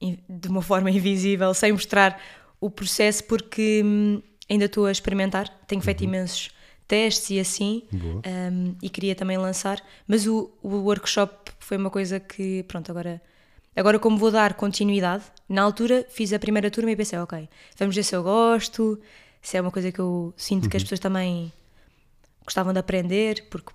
de uma forma invisível, sem mostrar o processo, porque hum, ainda estou a experimentar, tenho feito uhum. imensos testes e assim, um, e queria também lançar, mas o, o, workshop foi uma coisa que, pronto, agora, agora como vou dar continuidade, na altura fiz a primeira turma e pensei, ok, vamos ver se eu gosto, se é uma coisa que eu sinto uhum. que as uhum. pessoas também gostavam de aprender, porque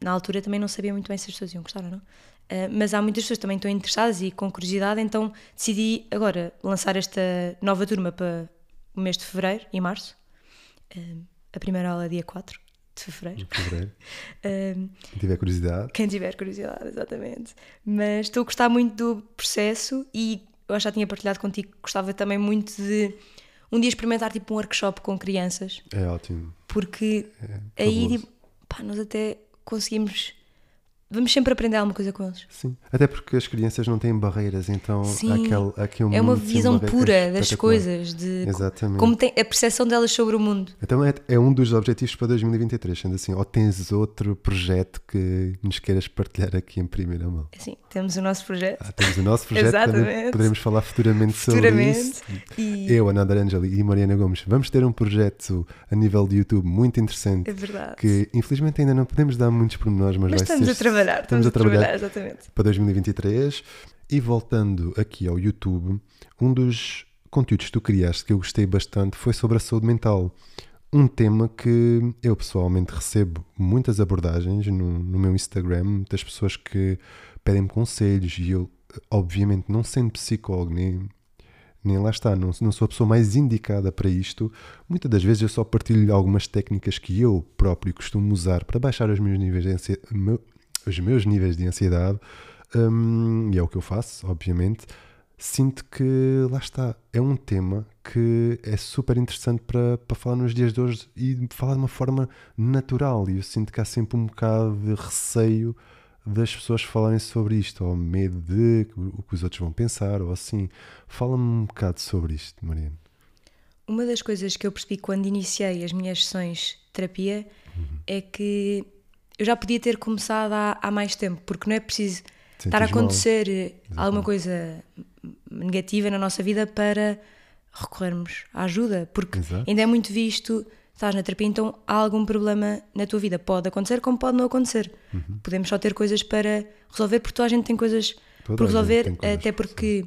na altura também não sabia muito bem se as pessoas iam gostar ou não. Uh, mas há muitas pessoas que também estão interessadas e com curiosidade, então decidi agora lançar esta nova turma para o mês de fevereiro e março. a primeira aula é dia 4 de fevereiro. De fevereiro. quem tiver curiosidade. Quem tiver curiosidade, exatamente. Mas estou a gostar muito do processo e eu já tinha partilhado contigo que gostava também muito de um dia experimentar tipo um workshop com crianças. É ótimo. Porque é aí tipo, pá, nós até conseguimos vamos sempre aprender alguma coisa com eles. Sim, até porque as crianças não têm barreiras, então Sim. aquele, aquele é uma visão pura das coisas, de Exatamente. como tem a percepção delas sobre o mundo. Então é, é um dos objetivos para 2023, sendo assim, ou tens outro projeto que nos queiras partilhar aqui em primeira mão? Sim, temos o nosso projeto. Ah, temos o nosso projeto, Exatamente. poderemos falar futuramente, futuramente sobre isso. E... Eu, Ana Angeli e Mariana Gomes, vamos ter um projeto a nível de YouTube muito interessante. É verdade. Que infelizmente ainda não podemos dar muitos pormenores, mas, mas vai estamos ser a trabalhar, estamos, a, trabalhar, trabalhar exatamente. para 2023. e voltando aqui ao YouTube, um dos conteúdos que tu criaste que eu gostei bastante foi sobre a saúde mental. Um tema que eu pessoalmente recebo muitas abordagens no, no meu Instagram, muitas pessoas que pedem-me conselhos e eu, obviamente, não sendo psicólogo nem, nem lá está, não, não sou a pessoa mais indicada para isto. Muitas das vezes eu só partilho algumas técnicas que eu próprio costumo usar para baixar os meus níveis de ansiedade, os meus níveis de ansiedade um, e é o que eu faço, obviamente. Sinto que lá está, é um tema que é super interessante para, para falar nos dias de hoje e falar de uma forma natural. E eu sinto que há sempre um bocado de receio das pessoas falarem sobre isto, ou medo de o que os outros vão pensar, ou assim. Fala-me um bocado sobre isto, Mariana. Uma das coisas que eu percebi quando iniciei as minhas sessões de terapia uhum. é que eu já podia ter começado há, há mais tempo, porque não é preciso Sentes estar a acontecer mal. alguma coisa negativa na nossa vida para recorrermos à ajuda, porque Exato. ainda é muito visto estás na terapia, então há algum problema na tua vida. Pode acontecer, como pode não acontecer. Uhum. Podemos só ter coisas para resolver, porque toda a gente tem coisas toda por resolver, coisas, até porque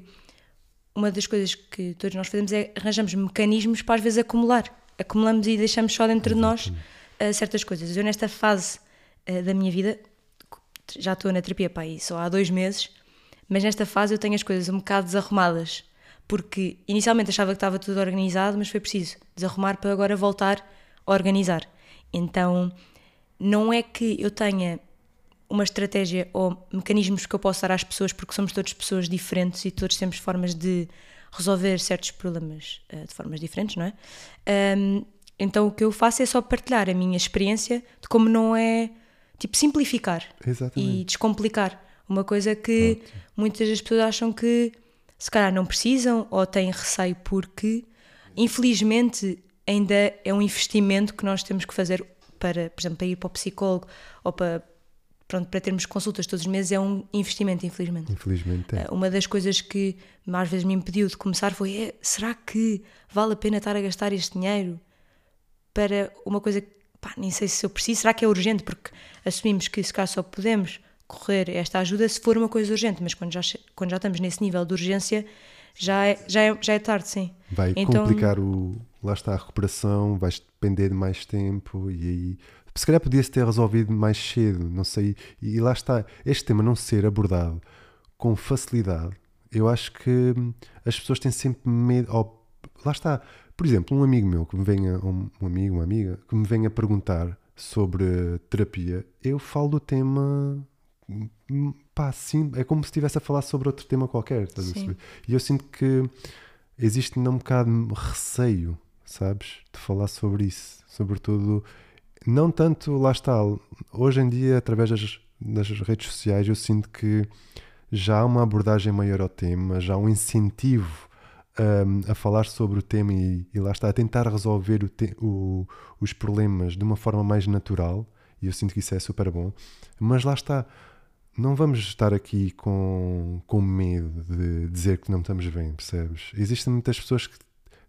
uma das coisas que todos nós fazemos é arranjamos mecanismos para às vezes acumular. Acumulamos e deixamos só dentro Exatamente. de nós uh, certas coisas. Eu, nesta fase uh, da minha vida, já estou na terapia para aí só há dois meses, mas nesta fase eu tenho as coisas um bocado desarrumadas. Porque inicialmente achava que estava tudo organizado, mas foi preciso desarrumar para agora voltar organizar. Então, não é que eu tenha uma estratégia ou mecanismos que eu possa dar às pessoas, porque somos todas pessoas diferentes e todos temos formas de resolver certos problemas uh, de formas diferentes, não é? Um, então o que eu faço é só partilhar a minha experiência de como não é tipo simplificar Exatamente. e descomplicar uma coisa que Ótimo. muitas das pessoas acham que se calhar não precisam ou têm receio porque infelizmente ainda é um investimento que nós temos que fazer para, por exemplo, para ir para o psicólogo ou para, pronto, para termos consultas todos os meses é um investimento, infelizmente. Infelizmente é. Eh, uma das coisas que mais vezes me impediu de começar foi: é, será que vale a pena estar a gastar este dinheiro para uma coisa que pá, nem sei se eu preciso? Será que é urgente? Porque assumimos que se calhar só podemos correr esta ajuda se for uma coisa urgente, mas quando já, quando já estamos nesse nível de urgência já é, já é, já é tarde, sim. Vai então, complicar o, lá está a recuperação, vais depender de mais tempo e aí se calhar podia-se ter resolvido mais cedo, não sei. E, lá está, este tema não ser abordado com facilidade, eu acho que as pessoas têm sempre medo. Ou, lá está, por exemplo, um amigo meu que me venha, um, um amigo, uma amiga, que me venha perguntar sobre terapia, eu falo do tema pá, sim, é como se estivesse a falar sobre outro tema qualquer. E eu sinto que existe um bocado receio sabes? De falar sobre isso. Sobretudo, não tanto, lá está, hoje em dia, através das, das redes sociais, eu sinto que já há uma abordagem maior ao tema, já há um incentivo um, a falar sobre o tema e, e, lá está, a tentar resolver o te, o, os problemas de uma forma mais natural, e eu sinto que isso é super bom, mas lá está, não vamos estar aqui com, com medo de dizer que não estamos bem, percebes? Existem muitas pessoas que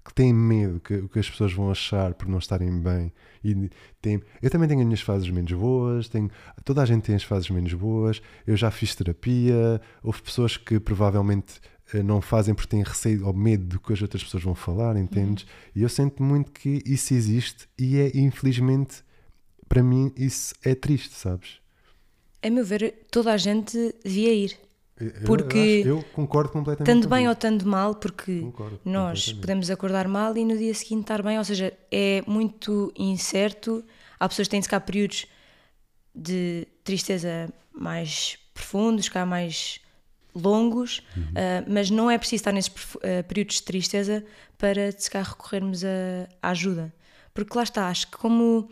que têm medo que, que as pessoas vão achar por não estarem bem. E tem, eu também tenho as minhas fases menos boas, tenho, toda a gente tem as fases menos boas. Eu já fiz terapia, houve pessoas que provavelmente não fazem porque têm receio ou medo do que as outras pessoas vão falar, entendes? Uhum. E eu sinto muito que isso existe e é, infelizmente, para mim, isso é triste, sabes? A meu ver, toda a gente devia ir. Porque eu, eu concordo completamente. Tanto bem ou tanto mal, porque concordo, nós podemos acordar mal e no dia seguinte estar bem, ou seja, é muito incerto. Há pessoas que têm de ficar períodos de tristeza mais profundos, cá mais longos, uhum. uh, mas não é preciso estar nesses uh, períodos de tristeza para se calhar recorrermos à ajuda. Porque lá está, acho que como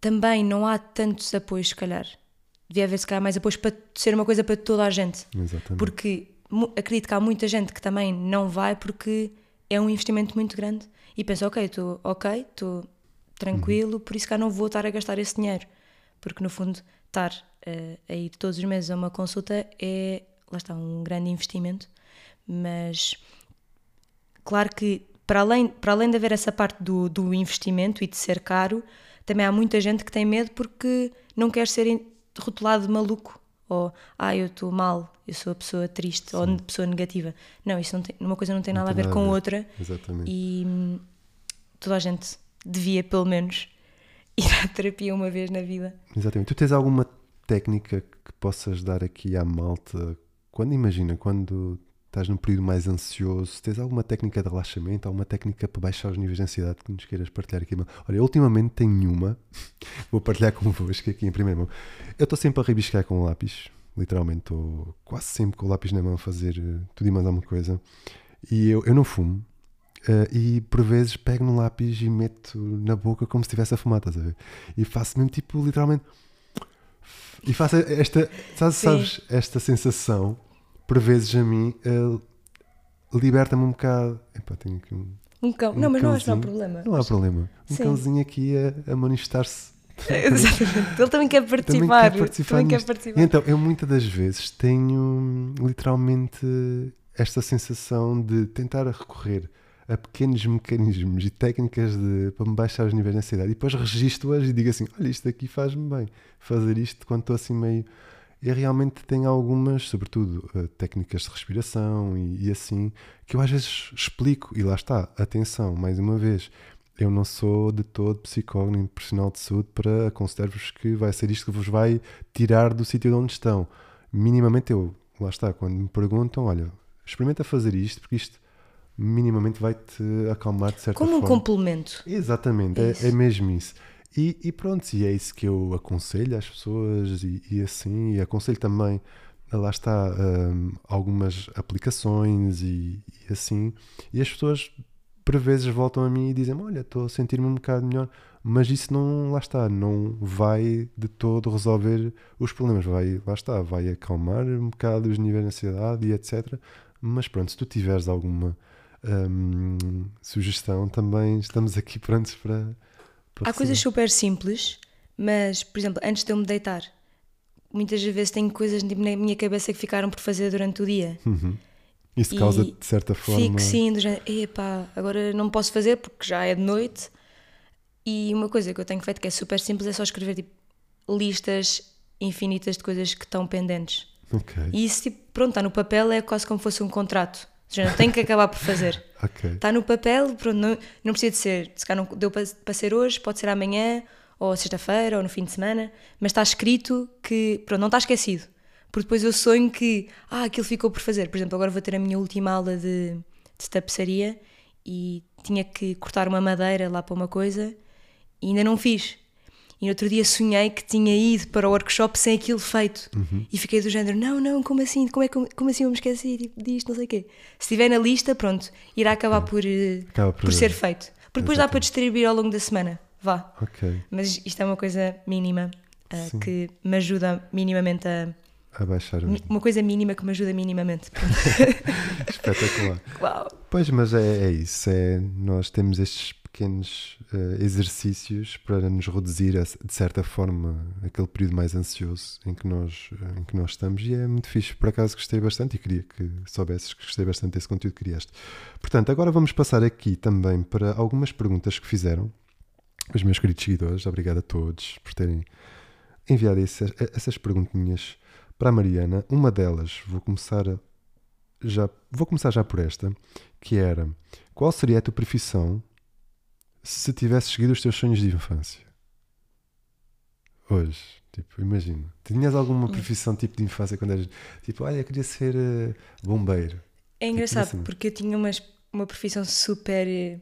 também não há tantos apoios, se calhar, devia haver se calhar mais apoio para ser uma coisa para toda a gente. Exatamente. Porque acredito que há muita gente que também não vai porque é um investimento muito grande e pensa, ok, estou ok, estou tranquilo, uhum. por isso que não vou estar a gastar esse dinheiro. Porque no fundo, estar uh, a ir todos os meses a uma consulta é, lá está, um grande investimento, mas claro que para além, para além de haver essa parte do, do investimento e de ser caro, também há muita gente que tem medo porque não quer ser rotulado de maluco ou ah, eu estou mal, eu sou a pessoa triste ou a pessoa negativa. Não, isso não tem, uma coisa não tem nada tem a ver nada com a outra Exatamente. e hum, toda a gente devia, pelo menos, ir à terapia uma vez na vida. Exatamente. Tu tens alguma técnica que possas dar aqui à malta? Quando imagina, quando estás num período mais ansioso, tens alguma técnica de relaxamento, alguma técnica para baixar os níveis de ansiedade que nos queiras partilhar aqui? Olha, ultimamente tenho uma, vou partilhar convosco aqui em primeira mão. Eu estou sempre a rabiscar com o lápis, literalmente, estou quase sempre com o lápis na mão a fazer eh, tudo e mais alguma coisa. E eu, eu não fumo, eh, e por vezes pego no lápis e meto na boca como se estivesse a fumar, estás a ver? E faço mesmo tipo, literalmente. E faço esta, sabes, sabes esta sensação, por vezes a mim, eh, liberta-me um bocado. Epá, tenho aqui um. Um cão. Um não, mas não acho que não há cãozinho. problema. Não há problema. Um Sim. cãozinho aqui a, a manifestar-se. Exatamente. Ele também quer Também participar. quer participar. Também quer participar. Então, eu muitas das vezes tenho literalmente esta sensação de tentar recorrer a pequenos mecanismos e técnicas de, para me baixar os níveis de ansiedade e depois registro-as e digo assim: olha, isto aqui faz-me bem. Fazer isto quando estou assim meio. E realmente tenho algumas, sobretudo eh, técnicas de respiração e, e assim, que eu às vezes explico. E lá está, atenção, mais uma vez, eu não sou de todo psicólogo nem profissional de saúde para aconselhar-vos que vai ser isto que vos vai tirar do sítio de onde estão. Minimamente eu, lá está, quando me perguntam, olha, experimenta fazer isto, porque isto minimamente vai-te acalmar de certa Como um forma. complemento. Exatamente, É é, é mesmo isso. E, e pronto, e é isso que eu aconselho às pessoas e, e assim, e aconselho também, lá está, hum, algumas aplicações e, e assim, e as pessoas por vezes voltam a mim e dizem olha, estou a sentir-me um bocado melhor, mas isso não, lá está, não vai de todo resolver os problemas, vai, lá está, vai acalmar um bocado os níveis de ansiedade e etc. Mas pronto, se tu tiveres alguma hum, sugestão, também estamos aqui prontos para. Há coisas super simples, mas, por exemplo, antes de eu me deitar, muitas vezes tenho coisas tipo, na minha cabeça que ficaram por fazer durante o dia. Uhum. Isso E causa, de certa forma. Fico sim, do género, epá, agora não posso fazer porque já é de noite. E uma coisa que eu tenho feito que é super simples é só escrever tipo, listas infinitas de coisas que estão pendentes. Ok, E isso, tipo, pronto, está no papel, é quase como fosse um contrato. Ou seja, tenho que acabar por fazer. ok. Está no papel, pronto, não, não precisa de ser. Se calhar não deu para, para ser hoje, pode ser amanhã, ou sexta-feira, ou no fim de semana, mas está escrito que, pronto, não está esquecido. Porque depois eu sonho que, ah, aquilo ficou por fazer. Por exemplo, agora vou ter a minha última aula de, de tapeçaria e tinha que cortar uma madeira lá para uma coisa e ainda não fiz. E no outro dia sonhei que tinha ido para o workshop sem aquilo feito. E fiquei do género, não, não, como assim? Como, é, como, como assim eu me esqueci tipo, disto, não sei o quê. Se estiver na lista, pronto, irá acabar por, eh, Acaba por- por ser feito. Porque depois dá para distribuir ao longo da semana. Vá. Ok. Mas isto é uma coisa mínima Sim. que me ajuda minimamente a. A baixar mi- Uma coisa mínima que me ajuda minimamente. Espetacular. Uau! Pois, mas é, é isso. É, nós temos estes pequenos eh, exercícios para nos reduzir, a- de certa forma, aquele período mais ansioso em que, nós, eh, em que nós estamos. E é muito fixe. Por acaso gostei bastante e queria que soubesses que gostei bastante desse conteúdo que criaste. Portanto, agora vamos passar aqui também para algumas perguntas que fizeram os meus queridos seguidores. Obrigado a todos por terem enviado esse- essas perguntinhas para a Mariana. Uma delas, vou começar já vou começar já por esta, que era qual seria a tua profissão se tivesse seguido os teus sonhos de infância? Hoje, tipo, imagina. Tinhas alguma profissão tipo de infância quando eras tipo, olha, eu queria ser eh, bombeiro. É engraçado assim. porque eu tinha uma, uma profissão super. eh,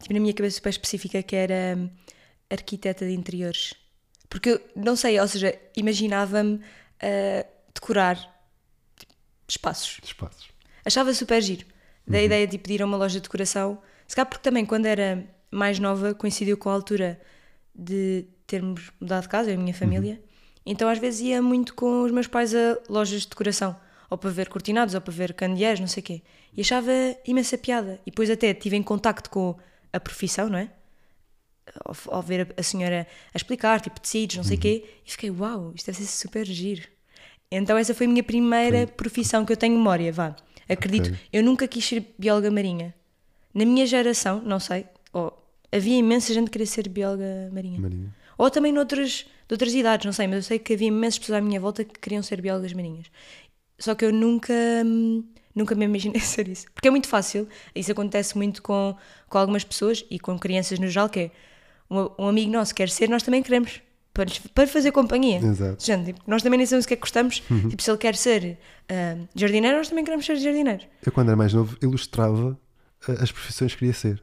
Tipo, na minha cabeça super específica que era hum, arquiteta de interiores. Porque eu não sei, ou seja, imaginava-me a decorar tipo, espaços. espaços. Achava super giro. Da ideia tipo, de ir a uma loja de decoração. Se calhar porque também quando era mais nova coincidiu com a altura de termos mudado de casa, eu e a minha família. Então às vezes ia muito com os meus pais a lojas de decoração. Ou para ver cortinados, ou para ver candeeiros, não sei o quê. E achava imensa piada. E depois até estive em contacto com a profissão, não é? Ao, ao ver a, a senhora a explicar, tipo tecidos, não sei o quê. E fiquei, uau, isto deve ser super giro. Então essa foi a minha primeira profissão que eu tenho memória, vá. Acredito, Ok. eu nunca quis ser bióloga marinha. Na minha geração, não sei, oh, havia imensa gente que queria ser bióloga marinha. Marinha. Ou também noutras, de outras idades, não sei, mas eu sei que havia imensas pessoas à minha volta que queriam ser biólogas marinhas. Só que eu nunca, hum, nunca me imaginei ser isso. Porque é muito fácil, isso acontece muito com, com algumas pessoas e com crianças no geral, que é um, um amigo nosso quer ser, nós também queremos. Para, para fazer companhia. Exato. Gente, tipo, nós também nem sabemos o que é que gostamos. Tipo, se ele quer ser hum, jardineiro, nós também queremos ser jardineiros. Eu, quando era mais novo, ilustrava as profissões que queria ser.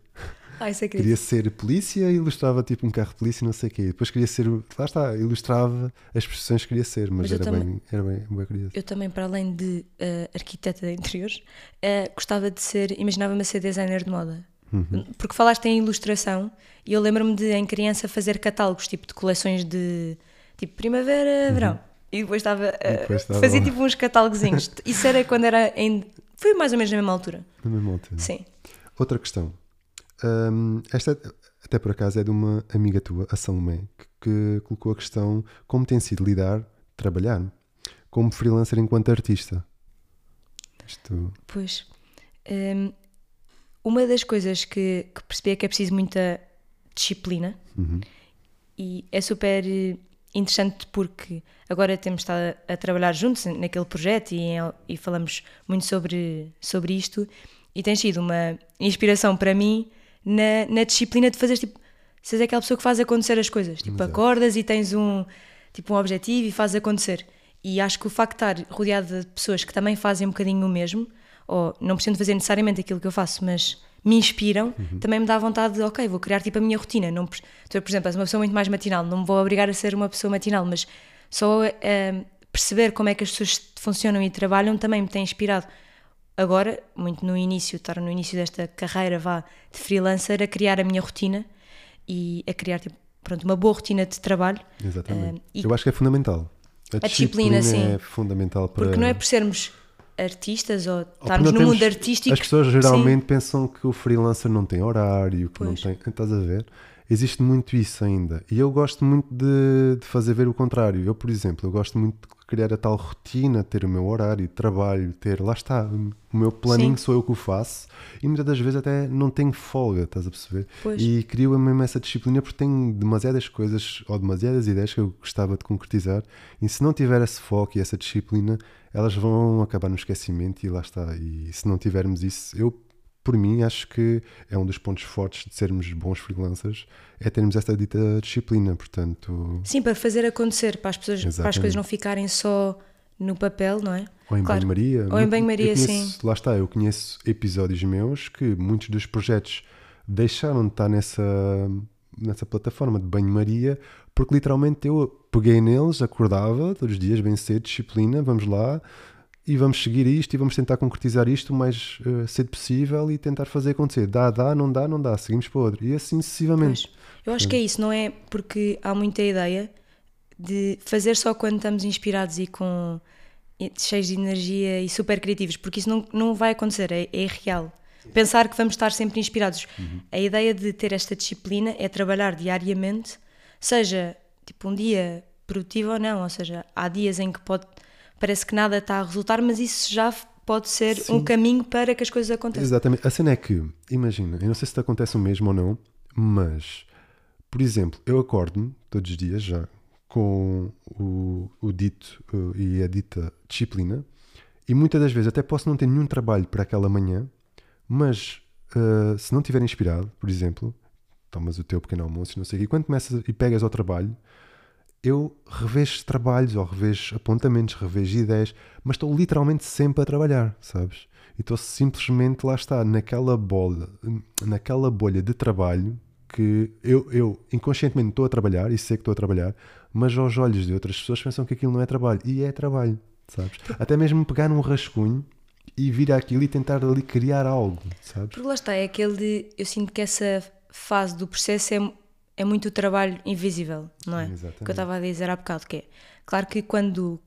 Ah, isso é. Queria ser polícia e ilustrava tipo um carro de polícia e não sei o quê. Depois queria ser. Lá está, ilustrava as profissões que queria ser, mas, Mas era, também- bem, era bem, bem curioso. Eu também, para além de eh, arquiteta de interiores, eh, gostava de ser, imaginava-me ser designer de moda. Uhum. Porque falaste em ilustração e eu lembro-me de, em criança, fazer catálogos, tipo de coleções de tipo primavera, verão. E depois estava Uhum. A estava fazer tipo uns catálogozinhos. Isso era quando era em. Foi mais ou menos na mesma altura. Na mesma altura. Sim. Outra questão. Hum, esta, até por acaso, é de uma amiga tua, a Salomé, que, que colocou a questão como tem sido lidar, trabalhar, como freelancer enquanto artista. Isto. Pois. hum, uma das coisas que, que percebi é que é preciso muita disciplina Uhum. e é super eh, interessante porque agora temos estado a, a trabalhar juntos naquele projeto e, e falamos muito sobre, sobre isto e tem sido uma inspiração para mim na, na disciplina de fazer tipo, seres aquela pessoa que faz acontecer as coisas, tipo Exato. acordas e tens um, tipo, um objetivo e fazes acontecer e acho que o facto de estar rodeada de pessoas que também fazem um bocadinho o mesmo ou não precisam fazer necessariamente aquilo que eu faço, mas me inspiram, também me dá vontade de, ok, vou criar tipo a minha rotina. Não, tu, por exemplo, és uma pessoa muito mais matinal, não me vou obrigar a ser uma pessoa matinal, mas só eh, perceber como é que as pessoas funcionam e trabalham também me tem inspirado. Agora, muito no início, estar no início desta carreira vá de freelancer, a criar a minha rotina e a criar tipo, pronto, uma boa rotina de trabalho. Exatamente. E- Eu acho que é fundamental. A, disciplina, sim. é fundamental para. Porque não é por sermos artistas ou Ou estarmos não no mundo artístico. As pessoas sim. geralmente pensam que o freelancer não tem horário, que não Pois. tem. Estás a ver? Existe muito isso ainda. E eu gosto muito de, de fazer ver o contrário. Eu, por exemplo, eu gosto muito de criar a tal rotina, ter o meu horário de trabalho, ter. Lá está. O meu planinho Sim. sou eu que o faço. E muitas das vezes até não tenho folga, estás a perceber? Pois. E crio mesmo essa disciplina porque tenho demasiadas coisas ou demasiadas ideias que eu gostava de concretizar. E se não tiver esse foco e essa disciplina, elas vão acabar no esquecimento e lá está. E se não tivermos isso, eu, por mim, acho que é um dos pontos fortes de sermos bons freelancers, é termos esta dita disciplina. Portanto, Sim, para fazer acontecer, para as, pessoas, para as Exatamente. coisas não ficarem só no papel, não é? ou em Claro. banho-maria. Ou em banho-maria, conheço- Lá está, eu conheço episódios meus que muitos dos projetos deixaram de estar nessa, nessa plataforma de banho-maria porque literalmente eu peguei neles, acordava todos os dias bem cedo, disciplina, vamos lá e vamos seguir isto e vamos tentar concretizar isto o mais eh, cedo possível e tentar fazer acontecer. Dá, dá, não dá, não dá, seguimos para outro. E assim sucessivamente. Pois. Eu acho que é isso, não é? Porque há muita ideia de fazer só quando estamos inspirados e com cheios de energia e super criativos, porque isso não, não vai acontecer, é, é real. Pensar que vamos estar sempre inspirados. A ideia de ter esta disciplina é trabalhar diariamente, seja tipo um dia produtivo ou não, ou seja, há dias em que pode parece que nada está a resultar, mas isso já pode ser um Sim. caminho para que as coisas aconteçam. Exatamente. A cena é que, imagina, eu não sei se te acontece o mesmo ou não, mas, por exemplo, eu acordo-me todos os dias já com o, o dito uh, e a dita disciplina e muitas das vezes até posso não ter nenhum trabalho para aquela manhã, mas uh, se não estiver inspirado, por exemplo, tomas o teu pequeno almoço não sei o quê, e quando começas e pegas ao trabalho, eu revejo trabalhos ou revejo apontamentos, revejo ideias, mas estou literalmente sempre a trabalhar, sabes? E estou simplesmente lá está, naquela bolha, naquela bolha de trabalho que eu, eu inconscientemente estou a trabalhar e sei que estou a trabalhar, mas aos olhos de outras pessoas pensam que aquilo não é trabalho. E é trabalho, sabes? Até mesmo pegar num rascunho e vir àquilo e tentar ali criar algo, sabes? Porque lá está, é aquele. Eu sinto que essa fase do processo é, é muito o trabalho invisível, não é? Exatamente. Que eu estava a dizer há bocado, que é. Claro que quando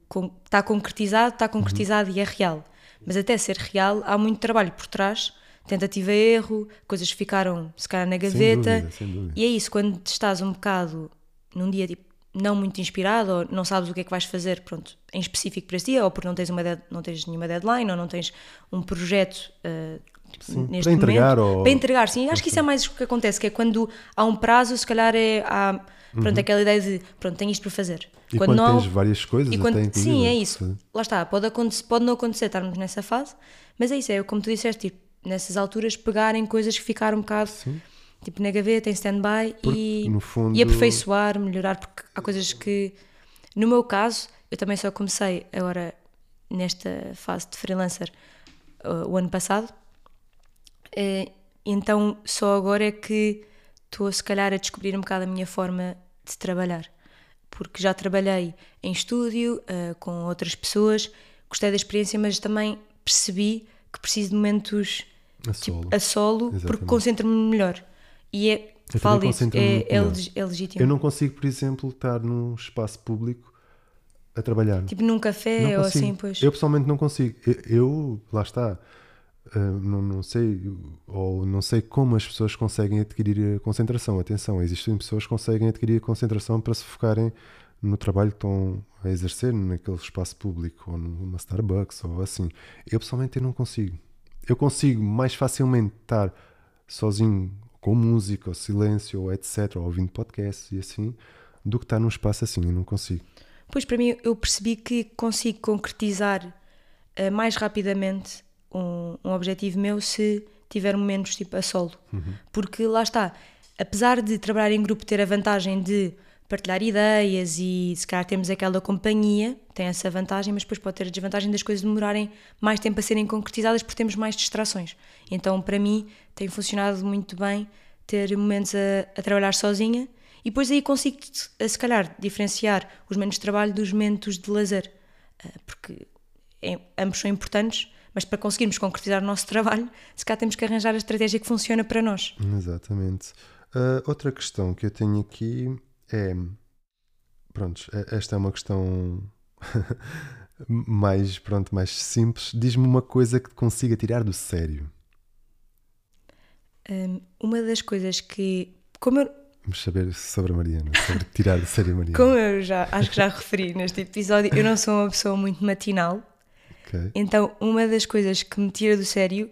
está concretizado, está concretizado e é real. Mas até ser real, há muito trabalho por trás, tentativa erro, coisas que ficaram se calhar na gaveta. dúvida, sem dúvida. E é isso, quando estás um bocado num dia tipo, não muito inspirado, ou não sabes o que é que vais fazer, pronto, em específico para esse dia, ou porque não tens, uma dead- não tens nenhuma deadline, ou não tens um projeto uh, Sim, neste para entregar momento. ou- Para entregar, sim. Acho que isso é mais o que acontece, que é quando há um prazo, se calhar é, há, Pronto, aquela ideia de, pronto, tenho isto para fazer. E quando, não há- tens várias coisas, e quando- até sim, é isso. Lá está, pode, acontecer, pode não acontecer estarmos nessa fase, mas é isso, é como tu disseste, tipo, nessas alturas pegarem coisas que ficaram um bocado tipo na gaveta, em stand-by e, fundo- e aperfeiçoar, melhorar, porque há coisas que, no meu caso, eu também só comecei agora nesta fase de freelancer uh, o ano passado, então só agora é que estou se calhar a descobrir um bocado a minha forma de trabalhar porque já trabalhei em estúdio eh, com outras pessoas, gostei da experiência, mas também percebi que preciso de momentos A tipo, solo. a solo porque concentro-me melhor. E é, Eu falo concentro-me é, é, é legítimo. Eu não consigo, por exemplo, estar num espaço público a trabalhar. Tipo num café não ou consigo. assim, pois. Eu pessoalmente não consigo. Eu, eu, lá está, uh, não, não sei, ou não sei como as pessoas conseguem adquirir a concentração. Atenção, existem pessoas que conseguem adquirir a concentração para se focarem no trabalho que estão a exercer naquele espaço público, ou numa Starbucks, ou assim. Eu pessoalmente eu não consigo. Eu consigo mais facilmente estar sozinho com música, ou silêncio, ou etc., ou ouvindo podcasts e assim, do que estar num espaço assim. Eu não consigo. Pois para mim eu percebi que consigo concretizar eh, mais rapidamente um, um objetivo meu se tiver momentos tipo a solo. Porque lá está, apesar de trabalhar em grupo ter a vantagem de partilhar ideias e se calhar temos aquela companhia, tem essa vantagem, mas depois pode ter a desvantagem das coisas demorarem mais tempo a serem concretizadas porque temos mais distrações. Então para mim tem funcionado muito bem ter momentos a, a trabalhar sozinha e depois aí consigo, se calhar, diferenciar os momentos de trabalho dos momentos de lazer. Eh, Porque ambos são importantes, mas para conseguirmos concretizar o nosso trabalho, se calhar temos que arranjar a estratégia que funciona para nós. Exatamente. Ah, outra questão que eu tenho aqui é. Pronto, esta é uma questão mais, pronto, mais simples. Diz-me uma coisa que te consiga tirar do sério. Um, uma das coisas que, como eu, Vamos saber sobre a Mariana, sobre tirar do sério a Mariana. como eu já acho que já referi neste episódio, eu não sou uma pessoa muito matinal, Ok. então uma das coisas que me tira do sério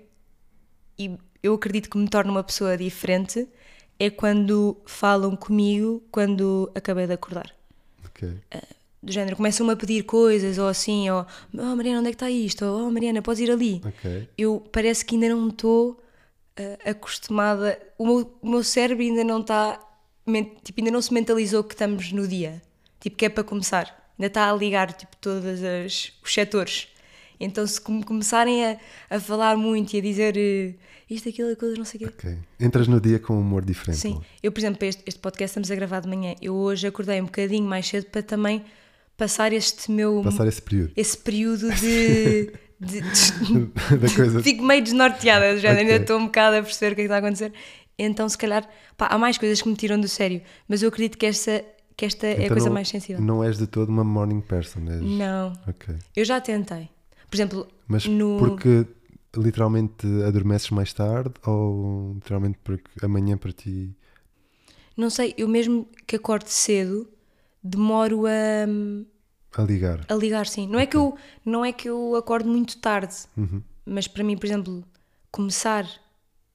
e eu acredito que me torna uma pessoa diferente é quando falam comigo quando acabei de acordar. ok. do género, começam-me a pedir coisas ou assim, ou oh Mariana, onde é que está isto? Ou oh Mariana, podes ir ali. Ok. Eu parece que ainda não estou ah, acostumada, o meu, o meu cérebro ainda não está, tipo, ainda não se mentalizou que estamos no dia, tipo, que é para começar, ainda está a ligar tipo, todos os setores. Então, se come- começarem a, a falar muito e a dizer eh, isto, aquilo, aquilo, não sei o quê, Ok. Entras no dia com um humor diferente. Sim, eu, por exemplo, este, este podcast estamos a gravar de manhã. Eu hoje acordei um bocadinho mais cedo para também passar este meu. Passar esse período. esse período de. de- de- da coisa. Fico meio desnorteada, já ainda Ok. estou um bocado a perceber o que é que está a acontecer. Então, se calhar, pá, há mais coisas que me tiram do sério, mas eu acredito que esta, que esta é a Então coisa não- mais sensível. Não és de todo uma morning person, és. Não, Ok. eu já tentei. Por exemplo, Mas no. porque literalmente adormeces mais tarde ou literalmente porque amanhã para ti. Não sei, eu mesmo que acorde cedo, demoro a. A ligar. A ligar, sim. Não é que eu, não é que eu acordo muito tarde, Uhum. mas para mim, por exemplo, começar,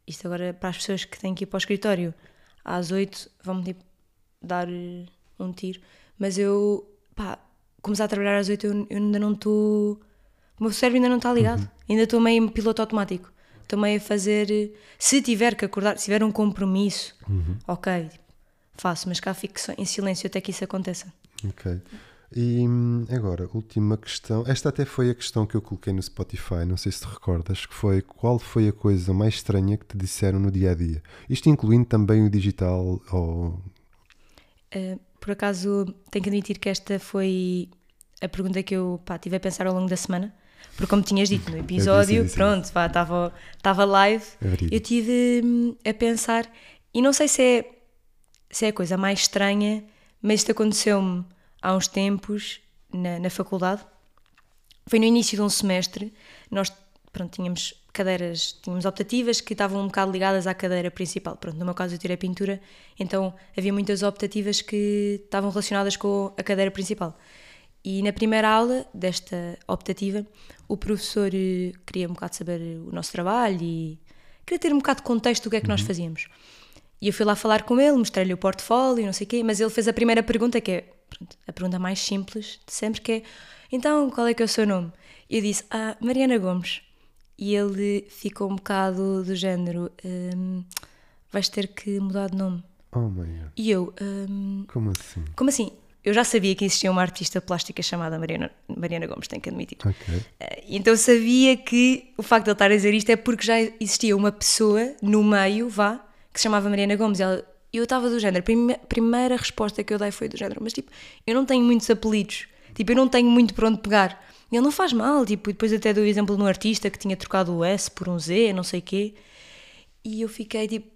isto agora para as pessoas que têm que ir para o escritório, às 8 vão-me tipo, dar eh, um tiro, mas eu, pá, começar a trabalhar às 8 eu, eu ainda não estou. O meu cérebro ainda não está ligado, ainda estou meio em piloto automático. Estou meio a fazer. eh, Se tiver que acordar, se tiver um compromisso, ok, tipo, faço, mas cá fico em silêncio até que isso aconteça. Ok. E hum, agora, última questão. Esta até foi a questão que eu coloquei no Spotify, não sei se te recordas, que foi qual foi a coisa mais estranha que te disseram no dia a dia? Isto incluindo também o digital ou. Uh, por acaso, tenho que admitir que esta foi a pergunta que eu pá, tive a pensar ao longo da semana, porque, como tinhas dito no episódio, disse, pronto, estava live, É eu tive hum, a pensar, e não sei se é, se é a coisa mais estranha, mas isto aconteceu-me há uns tempos na, na faculdade. Foi no início de um semestre, nós pronto, tínhamos cadeiras, tínhamos optativas que estavam um bocado ligadas à cadeira principal. Pronto, no meu caso eu tirei pintura, então havia muitas optativas que estavam relacionadas com a cadeira principal. E na primeira aula desta optativa, o professor eh, queria um bocado saber o nosso trabalho e queria ter um bocado de contexto do que é que nós fazíamos. E eu fui lá falar com ele, mostrei-lhe o portfólio, não sei o quê, mas ele fez a primeira pergunta, que é pronto, a pergunta mais simples de sempre, que é então, qual é que é o seu nome? E eu disse, ah, Mariana Gomes. E ele ficou um bocado do género, "Hum, vais ter que mudar de nome. Oh. E eu, "Hum, Como assim? como assim? Eu já sabia que existia uma artista plástica chamada Mariana, Mariana Gomes, tenho que admitir. Ok. Eh, Então sabia que o facto de ele estar a dizer isto é porque já existia uma pessoa no meio, vá, que se chamava Mariana Gomes. E ela- eu estava do género, a prime- primeira resposta que eu dei foi do género, mas tipo, eu não tenho muitos apelidos, tipo, eu não tenho muito por onde pegar. E ele não faz mal, tipo, e depois até dou o exemplo de um artista que tinha trocado o S por um Z, não sei o quê. E eu fiquei tipo,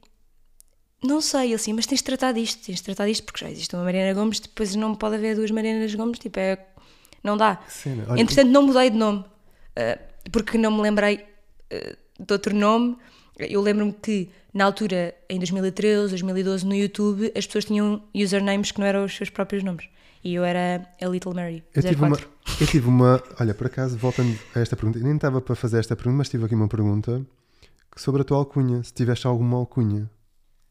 não sei, assim, mas tens de tratar disto, tens de tratar disto, porque já existe uma Mariana Gomes, depois não pode haver duas Marianas Gomes, tipo, é, não dá. Que cena. Olha, Entretanto, não mudei de nome, eh, porque não me lembrei eh, de outro nome. Eu lembro-me que, na altura, em 2013, 2012, no YouTube, as pessoas tinham usernames que não eram os seus próprios nomes. E eu era a Little Mary, Eu tive, uma, 04. eu tive uma. Olha, por acaso, voltando a esta pergunta, eu nem estava para fazer esta pergunta, mas tive aqui uma pergunta sobre a tua alcunha. Se tiveste alguma alcunha.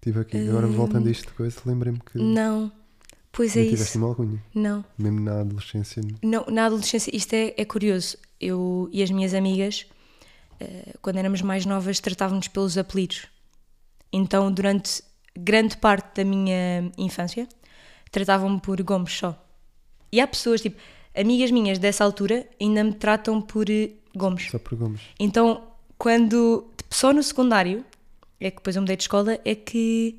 Tive aqui. Agora, voltando a isto de coisa, lembrei-me que Não, pois é tiveste isso. uma alcunha. Não. Mesmo na adolescência. Não, na adolescência, isto é, é curioso. Eu e as minhas amigas, eh, quando éramos mais novas, tratávamos pelos apelidos. Então, durante grande parte da minha infância, tratavam-me por Gomes só. E há pessoas, tipo, amigas minhas dessa altura, ainda me tratam por eh, Gomes. Só por Gomes. Então, quando. tipo, Só no secundário, é que depois eu mudei de escola, é que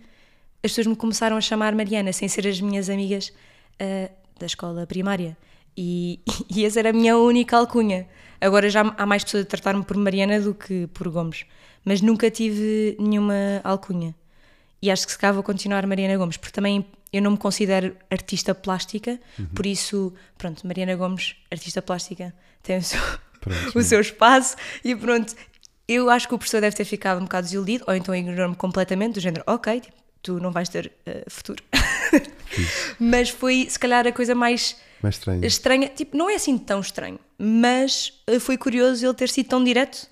as pessoas me começaram a chamar Mariana, sem ser as minhas amigas ah, da escola primária. E, e essa era a minha única alcunha. Agora já há mais pessoas a tratar-me por Mariana do que por Gomes. Mas nunca tive nenhuma alcunha. E acho que se calhar vou continuar Mariana Gomes, porque também eu não me considero artista plástica, por isso, pronto, Mariana Gomes, artista plástica, tem o seu, Pronto. o seu espaço e pronto. Eu acho que o professor deve ter ficado um bocado desiludido, ou então ignorou-me completamente, do género, ok, tipo, tu não vais ter eh, futuro. mas foi, se calhar, a coisa mais Mais estranho. estranha, tipo, não é assim tão estranho, mas eh, foi curioso ele ter sido tão direto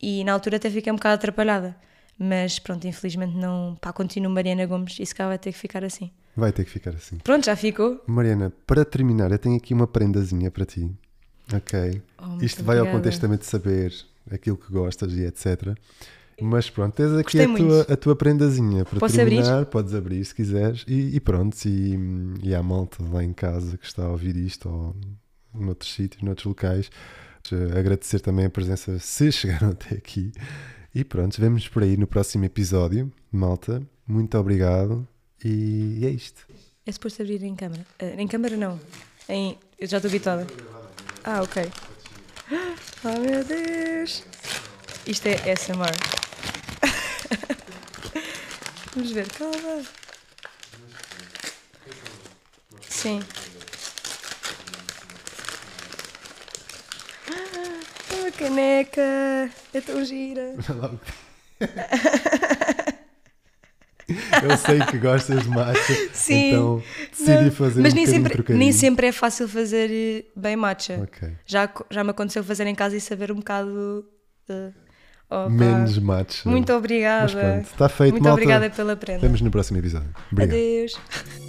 e na altura até fiquei um bocado atrapalhada. Mas pronto, infelizmente não. Pá, continuo Mariana Gomes e se calhar vai ter que ficar assim. Vai ter que ficar assim. Pronto, já ficou. Mariana, para terminar, eu tenho aqui uma prendazinha para ti. Ok. Oh, Isto vai ao obrigada. contexto também de saber aquilo que gostas e etc. Mas pronto, tens aqui Gostei a tua, a tua prendazinha para Posso terminar. Podes abrir se quiseres. E, e pronto, e, e há malta lá em casa que está a ouvir isto ou noutros sítios, noutros locais. Eh, Agradecer também a presença se chegaram até aqui. E pronto, vemos por aí no próximo episódio. Malta, muito obrigado. E é isto. É suposto abrir em câmara. Eh, em câmara não. Em... Eu já estou habitada. Ah, ok. Oh meu Deus! Isto é SMR. Vamos ver, calma. Sim. Ah, uma caneca! É tão gira! Eu sei que gostas de matcha, Sim. então decidi Não, fazer Mas um nem sempre, de trocadilho. nem sempre é fácil fazer eh, bem matcha. Ok. Já, já me aconteceu fazer em casa e saber um bocado. eh, opa. Menos matcha. Muito obrigada. Mas pronto, está feito, Muito malta. obrigada pela prenda. Vemos no próximo episódio. Obrigado. Adeus.